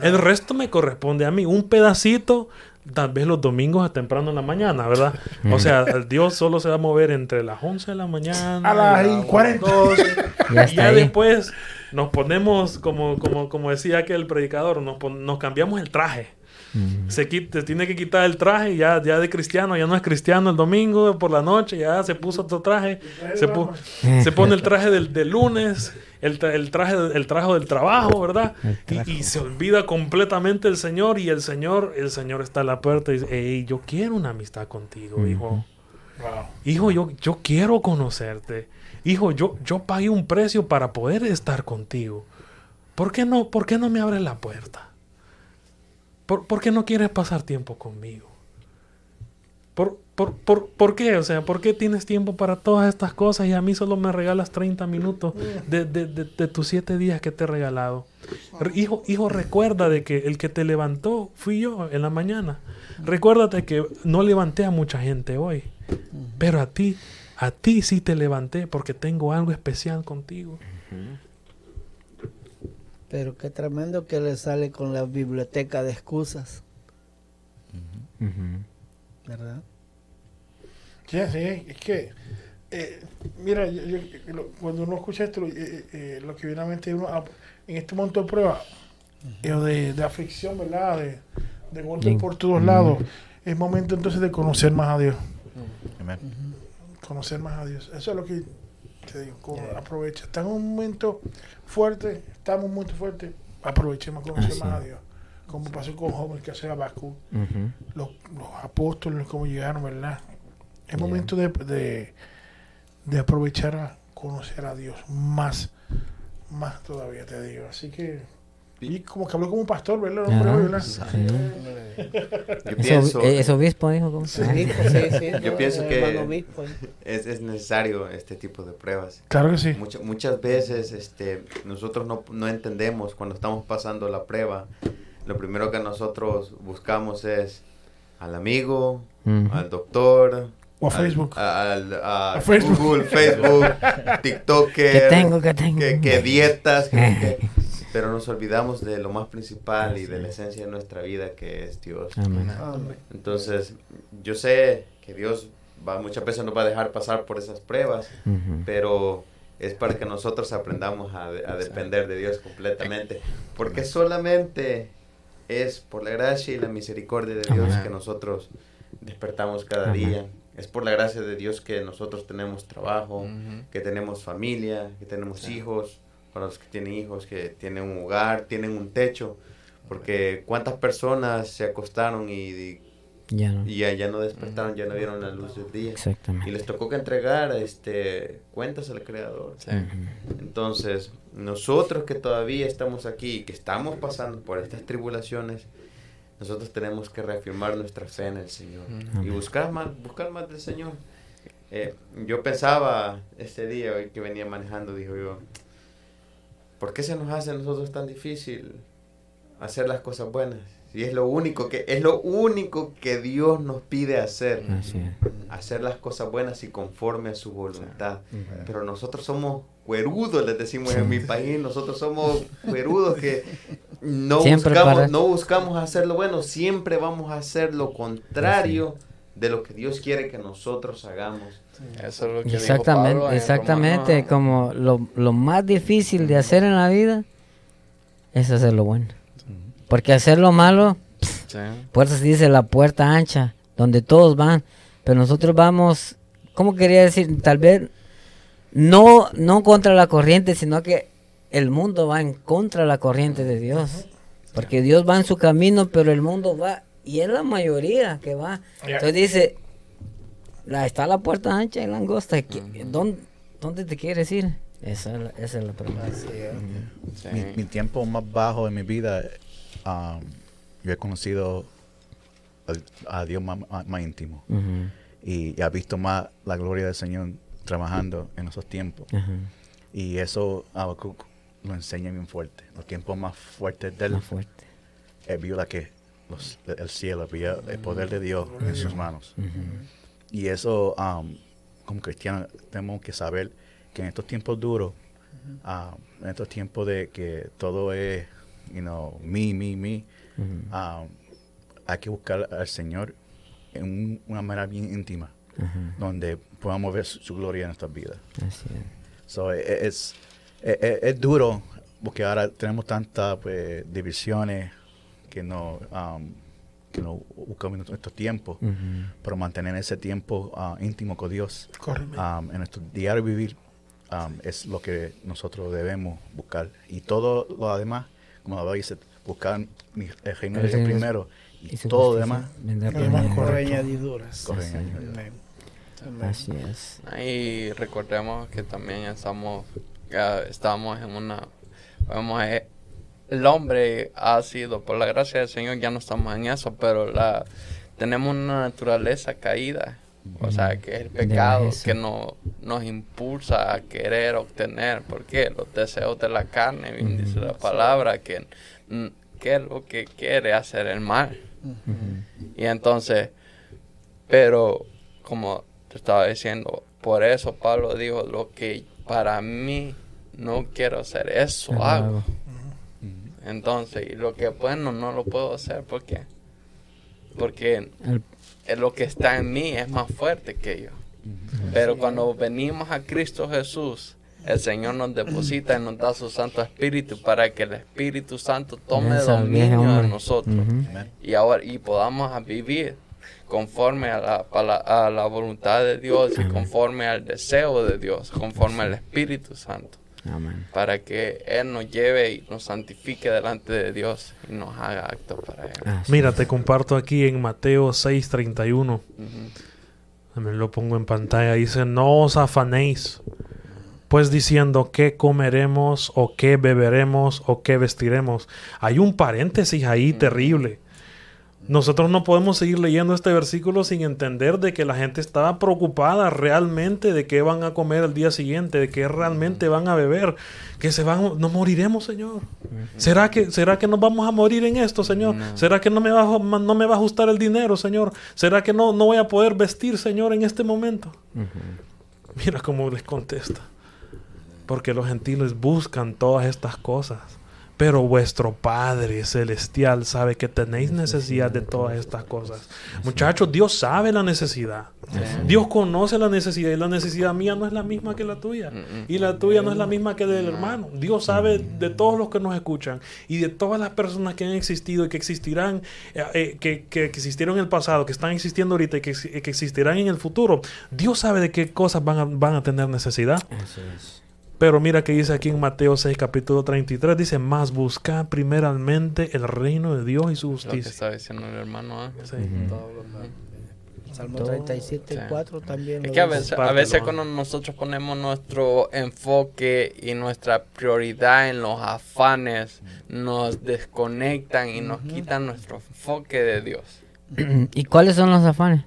El resto me corresponde a mí, un pedacito, tal vez los domingos a temprano en la mañana, ¿verdad? O sea, Dios solo se va a mover entre las 11 de la mañana A las y 40. 12. Ya y ya ahí. después nos ponemos, como, como, como decía aquel predicador, nos, pon- nos cambiamos el traje. Se quita, tiene que quitar el traje ya, ya de cristiano, ya no es cristiano el domingo por la noche, ya se puso otro traje, se, pu- se pone el traje del, del lunes, el, tra- el traje el traje del trabajo, ¿verdad? Y, y se olvida completamente el Señor y el Señor, el Señor está a la puerta y dice, hey, yo quiero una amistad contigo, hijo. Wow. Hijo, yo, yo quiero conocerte. Hijo, yo, yo pagué un precio para poder estar contigo. ¿Por qué no, por qué no me abres la puerta? ¿Por, por qué no quieres pasar tiempo conmigo? ¿Por, por, por, por qué? O sea, ¿por qué tienes tiempo para todas estas cosas y a mí solo me regalas 30 minutos de, de- de- de tus 7 días que te he regalado? Re- Hijo, hijo, recuerda de que el que te levantó fui yo en la mañana. Recuérdate que no levanté a mucha gente hoy, pero a ti, a ti sí te levanté porque tengo algo especial contigo. Pero qué tremendo que le sale con la biblioteca de excusas, ¿verdad? Sí, sí, es que, eh, mira, yo- yo- lo- cuando uno escucha esto, eh, eh, lo que viene a mente uno ah, en este momento de prueba, eh, de, de aflicción, ¿verdad? De, de golpes Bien. por todos lados, es momento entonces de conocer más a Dios, Amén. conocer más a Dios. Eso es lo que te digo, como aprovecha. Está en un momento fuerte, estamos momento fuerte, aprovechemos a conocer más a. Dios. Como pasó con Joven que hace Abacú Ujú. los, los apóstoles, cómo llegaron, ¿verdad? Es Yeah. momento de, de, de aprovechar a conocer a Dios más, más todavía, te digo. Así que, y como que habló como un pastor, ¿verdad? ¿verdad? Sí. Yo Eso- pienso, eh, ¿Es obispo, dijo? ¿cómo? Sí. Sí, sí, [LAUGHS] Yo no, pienso que- obispo. es, es necesario este tipo de pruebas. Claro que sí. Mucha- muchas veces este, nosotros no, no entendemos cuando estamos pasando la prueba. Lo primero que nosotros buscamos es al amigo, Ujú. al doctor, O a al- Facebook. a, al- a A Facebook. Google, Facebook, [LAUGHS] TikToker, ¿Qué tengo? ¿Qué tengo? que, que dietas, que no qué. [LAUGHS] pero nos olvidamos de lo más principal y de la esencia de nuestra vida que es Dios. Amén. Amén. Entonces, yo sé que Dios va, muchas veces nos va a dejar pasar por esas pruebas, pero es para que nosotros aprendamos a, a depender de Dios completamente, porque solamente es por la gracia y la misericordia de Dios Amén. que nosotros despertamos cada Amén. día. Es por la gracia de Dios que nosotros tenemos trabajo, que tenemos familia, que tenemos hijos, para los que tienen hijos, que tienen un hogar, tienen un techo, porque cuántas personas se acostaron y, Ya no. y ya, ya no despertaron, ya no vieron la luz del día. Y Exactamente. les tocó que entregar este, cuentas al Creador. Sí. Entonces, nosotros que todavía estamos aquí, que estamos pasando por estas tribulaciones, nosotros tenemos que reafirmar nuestra fe en el Señor y buscar más, buscar más del Señor. Eh, yo pensaba este día, hoy que venía manejando, dijo yo, ¿por qué se nos hace a nosotros tan difícil hacer las cosas buenas? Y es lo único que es lo único que Dios nos pide hacer, Así es. hacer las cosas buenas y conforme a su voluntad. Pero nosotros somos cuerudos, les decimos en mi país, nosotros somos cuerudos que no Siempre buscamos, para- no buscamos hacer lo bueno, siempre vamos a hacer lo contrario de lo que Dios quiere que nosotros hagamos. Eso es lo que dijo Exactamente, Pablo en exactamente. Romanos. Como lo, lo más difícil de hacer en la vida es hacer lo bueno. Porque hacer lo malo, Sí. por eso se dice la puerta ancha, donde todos van. Pero nosotros vamos, ¿cómo quería decir? Tal vez no, no contra la corriente, sino que el mundo va en contra de la corriente de Dios. Porque Dios va en su camino, pero el mundo va, y es la mayoría que va. Ya. Entonces dice, la, está la puerta ancha y la angosta. ¿qué- ¿Dónde, ¿Dónde te quieres ir? Esa es la, esa es la pregunta. Sí. Mi, mi tiempo más bajo en mi vida, um, yo he conocido a, Dios más, más- más íntimo Ujú, y, he visto más la gloria del Señor trabajando en esos tiempos. Y eso Habacuc lo enseña bien fuerte. Los tiempos más fuertes de él, más fuerte. él vio la que los- el cielo, vio el poder de Dios en sus manos. Y eso, um, como cristianos, tenemos que saber que en estos tiempos duros, um, en estos tiempos de que todo es, you know, me, me, me, um, hay que buscar al Señor en un- una manera bien íntima, donde podamos ver su, su gloria en nuestras vidas. así es. So, e- e- es, e- es duro porque ahora tenemos tantas pues, divisiones que no, um, que no buscamos en nuestro tiempo, Ujú. pero mantener ese tiempo ah, íntimo con Dios um, en nuestro diario vivir um, es lo que nosotros debemos buscar. Y todo lo demás, como la dice, buscar mi- el reino de El Dios primero y, Y todo lo demás. Lo demás añadiduras. corre sí. Amén. Así es. Y recordemos que también estamos, ya estamos en una, vamos a- el hombre ha sido, por la gracia del Señor ya no estamos en eso, pero la, tenemos una naturaleza caída, o sea, que es el pecado que no, nos impulsa a querer obtener, porque los deseos de la carne, bien dice la palabra, que, mm, que es lo que quiere hacer el mal. Y entonces, pero como te estaba diciendo, por eso Pablo dijo, lo que para mí no quiero hacer, eso hago. Entonces, y lo que bueno no lo puedo hacer, ¿por qué? Porque El- eh, lo que está en mí es más fuerte que yo. Pero cuando venimos a Cristo Jesús, el Señor nos deposita y nos da su Santo Espíritu para que el Espíritu Santo tome Esa dominio de nosotros. Y ahora y podamos a vivir conforme a la, a la voluntad de Dios y conforme al deseo de Dios, conforme al Espíritu Santo, Amén. para que Él nos lleve y nos santifique delante de Dios y nos haga acto para Él. Así Mira, es. te comparto aquí en Mateo 6:31. Ujú. Me lo pongo en pantalla. Dice, no os afanéis, pues diciendo qué comeremos o qué beberemos o qué vestiremos. Hay un paréntesis ahí terrible. Nosotros no podemos seguir leyendo este versículo sin entender de que la gente estaba preocupada realmente de qué van a comer el día siguiente, de qué realmente van a beber, que se van, nos moriremos, Señor. ¿Será que, ¿Será que nos vamos a morir en esto, Señor? No. ¿Será que no me, va a, no me va a ajustar el dinero, Señor? ¿Será que no, no voy a poder vestir, Señor, en este momento? Mira cómo les contesta. Porque los gentiles buscan todas estas cosas. Pero vuestro Padre Celestial sabe que tenéis necesidad de todas estas cosas. Muchachos, Dios sabe la necesidad. Dios conoce la necesidad y la necesidad mía no es la misma que la tuya. Mm-mm. Y la tuya no es la misma que del hermano. Dios sabe de todos los que nos escuchan y de todas las personas que han existido y que existirán, eh, eh, que, que existieron en el pasado, que están existiendo ahorita y que, que existirán en el futuro. Dios sabe de qué cosas van a, van a tener necesidad. Así es. Pero mira que dice aquí en Mateo 6, capítulo 33, dice, más busca primeramente el reino de Dios y su Lo que justicia. está diciendo el hermano Ángel. Sí. Salmo Todo. 37, Sí. 4 también. Es lo que a veces, a veces cuando nosotros ponemos nuestro enfoque y nuestra prioridad en los afanes, nos desconectan y nos quitan nuestro enfoque de Dios. [CLEARS THROAT] ¿Y cuáles son los afanes?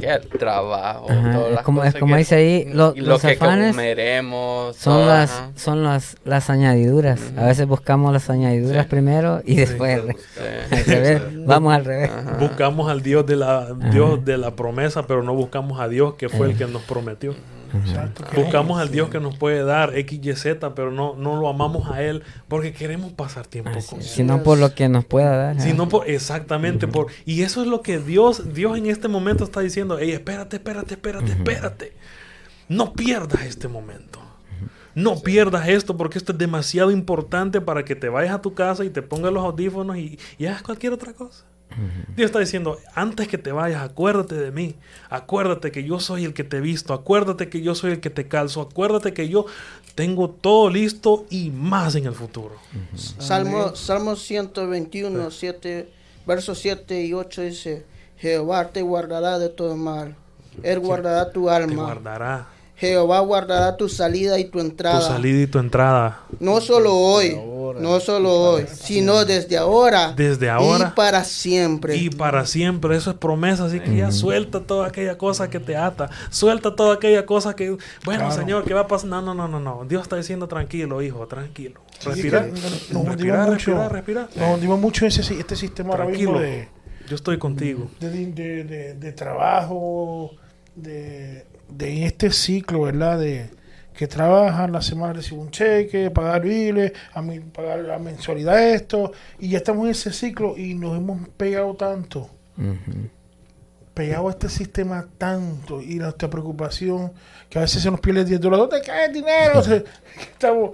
Que el trabajo, Ajá, todas es las como- es cosas como que- dice ahí, lo- y lo los que afanes comeremos, Son todo, las, ajá. son las, las añadiduras. A veces buscamos las añadiduras Sí. primero y después al re- Sí. al revés. [LAUGHS] Vamos al revés. Ajá. Buscamos al Dios de la Dios de la promesa, pero no buscamos a Dios que fue el que nos prometió. Exacto. Buscamos al Dios que nos puede dar X, Y, Z, pero no, no lo amamos a Él porque queremos pasar tiempo Así con. Él. Sino por lo que nos pueda dar. Si ajá. no por, exactamente por y eso es lo que Dios Dios en este momento está diciendo, "Ey, espérate, espérate, espérate, espérate. No pierdas este momento. No pierdas esto porque esto es demasiado importante para que te vayas a tu casa y te pongas los audífonos y, y hagas cualquier otra cosa. Dios está diciendo, antes que te vayas, acuérdate de mí. Acuérdate que yo soy el que te he visto. Acuérdate que yo soy el que te calzo. Acuérdate que yo tengo todo listo y más en el futuro. Salmo, Salmo 121, 7, versos 7 y 8 dice, Jehová te guardará de todo mal. Él guardará tu Te alma. guardará Jehová guardará tu salida y tu entrada. tu salida y tu entrada. No solo hoy, no solo hoy, sino desde ahora. Desde ahora. Y para siempre. Y para siempre, eso es promesa, así que ya suelta toda aquella cosa que te ata, suelta toda aquella cosa que, bueno, Claro. Señor, ¿qué va a pasar? No, no, no, no, no, Dios está diciendo tranquilo, hijo, tranquilo. Sí, Respira, que nos- nos hundimos respira, mucho. respira, respira. Nos hundimos mucho en ese, este sistema ahora mismo Tranquilo, de, yo estoy contigo. de, de- de- de trabajo, de, de este ciclo, ¿verdad? De que trabajan, la semana recibe un cheque, pagar biles, a mí, pagar la mensualidad esto, y ya estamos en ese ciclo y nos hemos pegado tanto, pegado a este sistema tanto y nuestra preocupación, que a veces se nos pierde 10 dólares, ¿dónde cae el dinero? [LAUGHS] Se- estamos,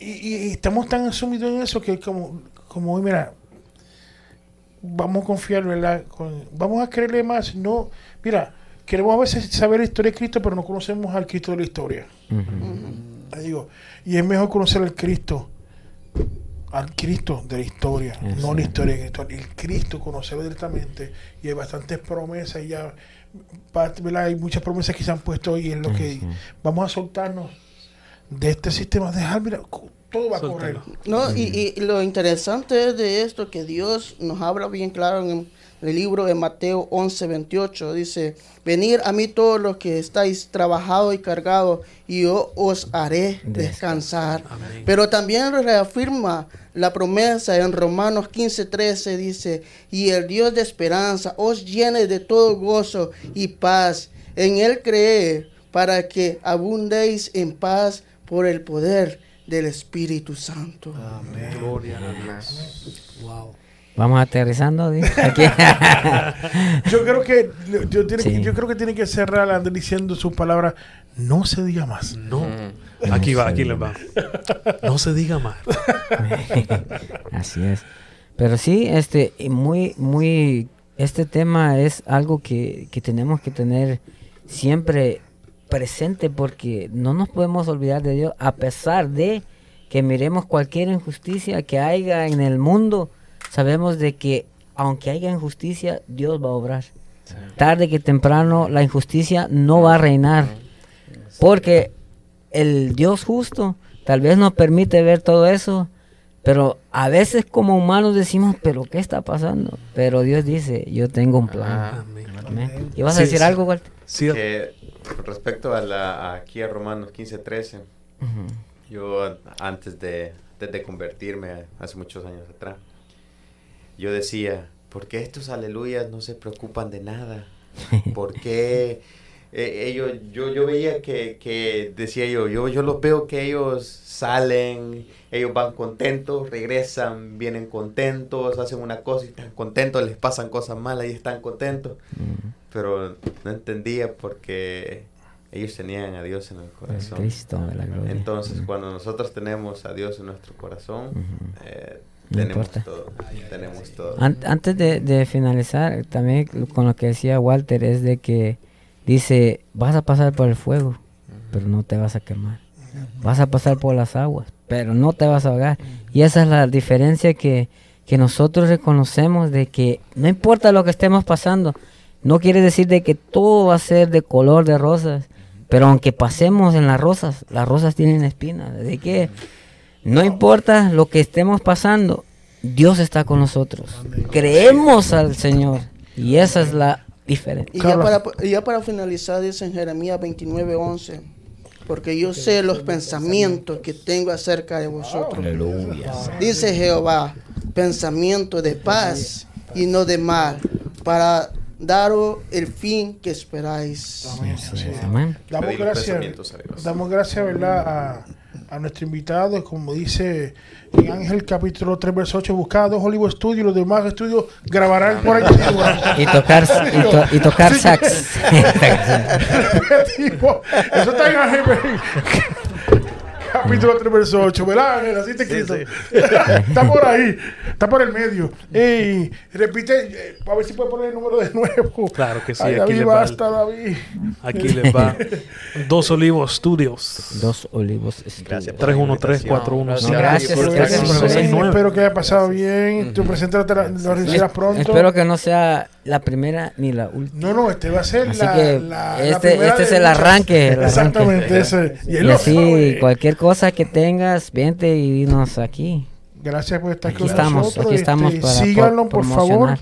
y, y- y estamos tan sumidos en eso que como, como hoy, mira, vamos a confiar, ¿verdad? Con- vamos a creerle más. No, mira, queremos a veces saber la historia de Cristo, pero no conocemos al Cristo de la historia. Te digo, y es mejor conocer al Cristo, al Cristo de la historia, no la historia de Cristo, el Cristo, conocerlo directamente. Y hay bastantes promesas y ya, ¿verdad? hay muchas promesas que se han puesto y es lo que vamos a soltarnos de este sistema, dejar, mira, todo va a correr. No, y, y lo interesante es de esto que Dios nos habla bien claro en el libro de Mateo 11, 28. Dice, venid a mí todos los que estáis trabajados y cargados y yo os haré descansar. Amén. Pero también reafirma la promesa en Romanos 15, 13. Dice, y el Dios de esperanza os llene de todo gozo y paz en él creer para que abundéis en paz por el poder del Espíritu Santo. Gloria a Dios. Wow. Vamos aterrizando. ¿sí? [LAUGHS] Aquí. [LAUGHS] Yo creo que yo, tiene que- Sí. yo creo que tiene que cerrar Andrés diciendo sus palabras. No se diga más. No. Mm. Aquí va, aquí les va. No se diga más. [LAUGHS] Así es. Pero sí, este, muy, muy, este tema es algo que, que tenemos que tener siempre presente porque no nos podemos olvidar de Dios a pesar de que miremos cualquier injusticia que haya en el mundo, sabemos de que aunque haya injusticia, Dios va a obrar. Tarde que temprano la injusticia no va a reinar. Porque el Dios justo tal vez nos permite ver todo eso, pero a veces como humanos decimos, pero ¿qué está pasando? Pero Dios dice, yo tengo un plan. Ah, Amén. Amén. ¿Y vas a decir sí. algo, Walter? Sí, Que respecto a la, aquí a Romanos 15, 13, Ujú. yo antes de, antes de convertirme hace muchos años atrás, yo decía, ¿por qué estos aleluyas no se preocupan de nada? [LAUGHS] ¿Por qué eh, ellos, yo, yo veía que, que decía yo, yo, yo los veo que ellos salen, ellos van contentos, regresan, vienen contentos, hacen una cosa y están contentos, les pasan cosas malas y están contentos Ujú. pero no entendía porque ellos tenían a Dios en el El corazón. Cristo de la gloria. Entonces, Ujú. cuando nosotros tenemos a Dios en nuestro corazón, eh, No tenemos importa. todo. Tenemos todo. An- antes de, de finalizar, también con lo que decía Walter, es de que dice, vas a pasar por el fuego, pero no te vas a quemar. Vas a pasar por las aguas, pero no te vas a ahogar. Y esa es la diferencia que, que nosotros reconocemos de que no importa lo que estemos pasando, no quiere decir de que todo va a ser de color de rosas, pero aunque pasemos en las rosas, las rosas tienen espinas. De que no importa lo que estemos pasando, Dios está con nosotros. Creemos al Señor. Y esa es la diferencia. Y ya para, ya para finalizar, dice en Jeremías 29, 11, porque yo sé los pensamientos que tengo acerca de vosotros. Dice Jehová, pensamiento de paz y no de mal, para daros el fin que esperáis. Amén. Damos gracias, damos gracias, ¿verdad? A, a nuestro invitado, como dice en Ángel capítulo 3, verso 8, buscad dos Hollywood Studios, los demás estudios grabarán por ahí. Y tocar, [LAUGHS] y, to- y tocar sax. [LAUGHS] Eso está en Ángel capítulo 3, verso 8, ¿verdad? Ángel? Así te escrito. está por ahí, está por el medio. Y repite, eh, a ver si puede poner el número de nuevo. Claro que sí, Ay, aquí David, le va el- basta, David. aquí les va. Dos Olivos Studios. Dos olivos. Gracias. 313 415 Gracias, Espero gracias. 569. Espero que haya pasado bien. Tu presente te la, lo recibirás pronto. Espero que no sea la primera ni la última. No, no, este va a ser Así la, que la- este- este es el arranque, el Exactamente, arranque. ese. [LAUGHS] Y Y así, cualquier cosa que tengas, vente y dinos aquí. Gracias por estar Aquí con estamos, nosotros. aquí estamos Este, para síganlo, por favor.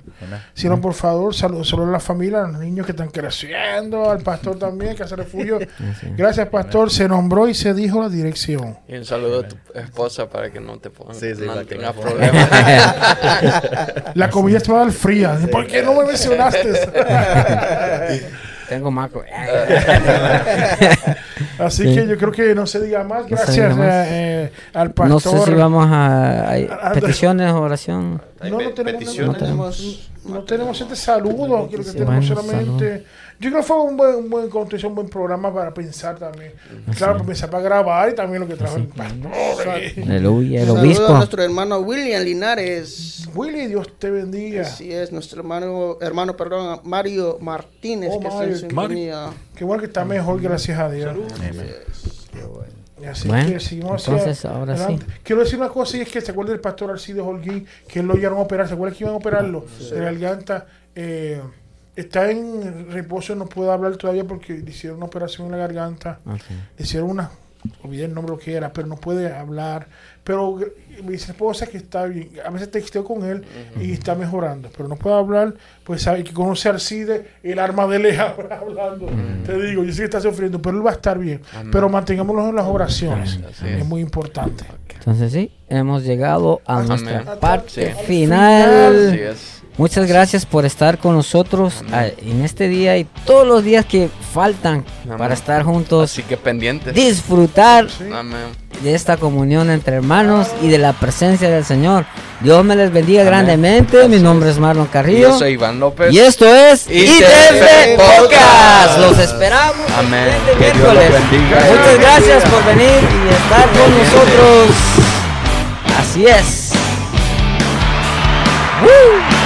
Síganlo, por favor. Saludos a la familia, a los niños que están creciendo, al pastor también, que hace refugio. [LAUGHS] Gracias, pastor. Se nombró y se dijo la dirección. Y un saludo a tu esposa para que no te ponga, Sí, sí, no tengas problemas. [LAUGHS] La comida te va a dar fría. ¿Por qué no me mencionaste? [LAUGHS] Tengo maco. [LAUGHS] Así Sí. que yo creo que no se diga más. Gracias diga más. eh, eh, al pastor. No sé si vamos a, a- a- peticiones, oración. Hay No, no tenemos, peticiones. No tenemos. no tenemos este saludo, quiero que tenemos Bueno, solamente. Yo creo que fue un buen, un buen un buen programa para pensar también. Claro, para pensar, para grabar y también lo que trajo el pastor. Aleluya, el Saludos a obispo. nuestro hermano William Linares. Willy, Dios te bendiga. Así es, nuestro hermano, hermano, perdón, Mario Martínez, Oh, que está Mario. en sintonía. Qué bueno que está mejor, gracias a Dios. Y Así Bueno, que seguimos hacia entonces, ahora adelante. Quiero decir una cosa y es que se acuerda del pastor Alcides Holguín, que él lo llevaron a operar. ¿Se acuerda que iban a operarlo? De la garganta. Eh, está en reposo, no puede hablar todavía porque le hicieron una operación en la garganta. Le hicieron una, olvidé el nombre lo que era, pero no puede hablar. Pero me dice esposa que está bien. A veces texteo con él y está mejorando, pero no puede hablar. Pues sabe que conoce a Alcide, el arma de él es hablando. Te digo, yo sé que está sufriendo, pero él va a estar bien. Pero mantengámoslo en las oraciones. Es es. muy importante. Entonces sí, hemos llegado a Amén. nuestra parte Sí. final. Así es. Muchas gracias por estar con nosotros ah, en este día y todos los días que faltan Amén. para estar juntos, Así que pendientes. disfrutar Sí. De esta comunión entre hermanos y de la presencia del Señor. Dios me les bendiga Amén. grandemente. Mi nombre es Marlon Carrillo. Yo soy Iván López. Y esto es ITF Podcast. Los esperamos. el Amén. Que Dios bendiga. Muchas gracias por venir y estar con nosotros. Así es. ¡Woo!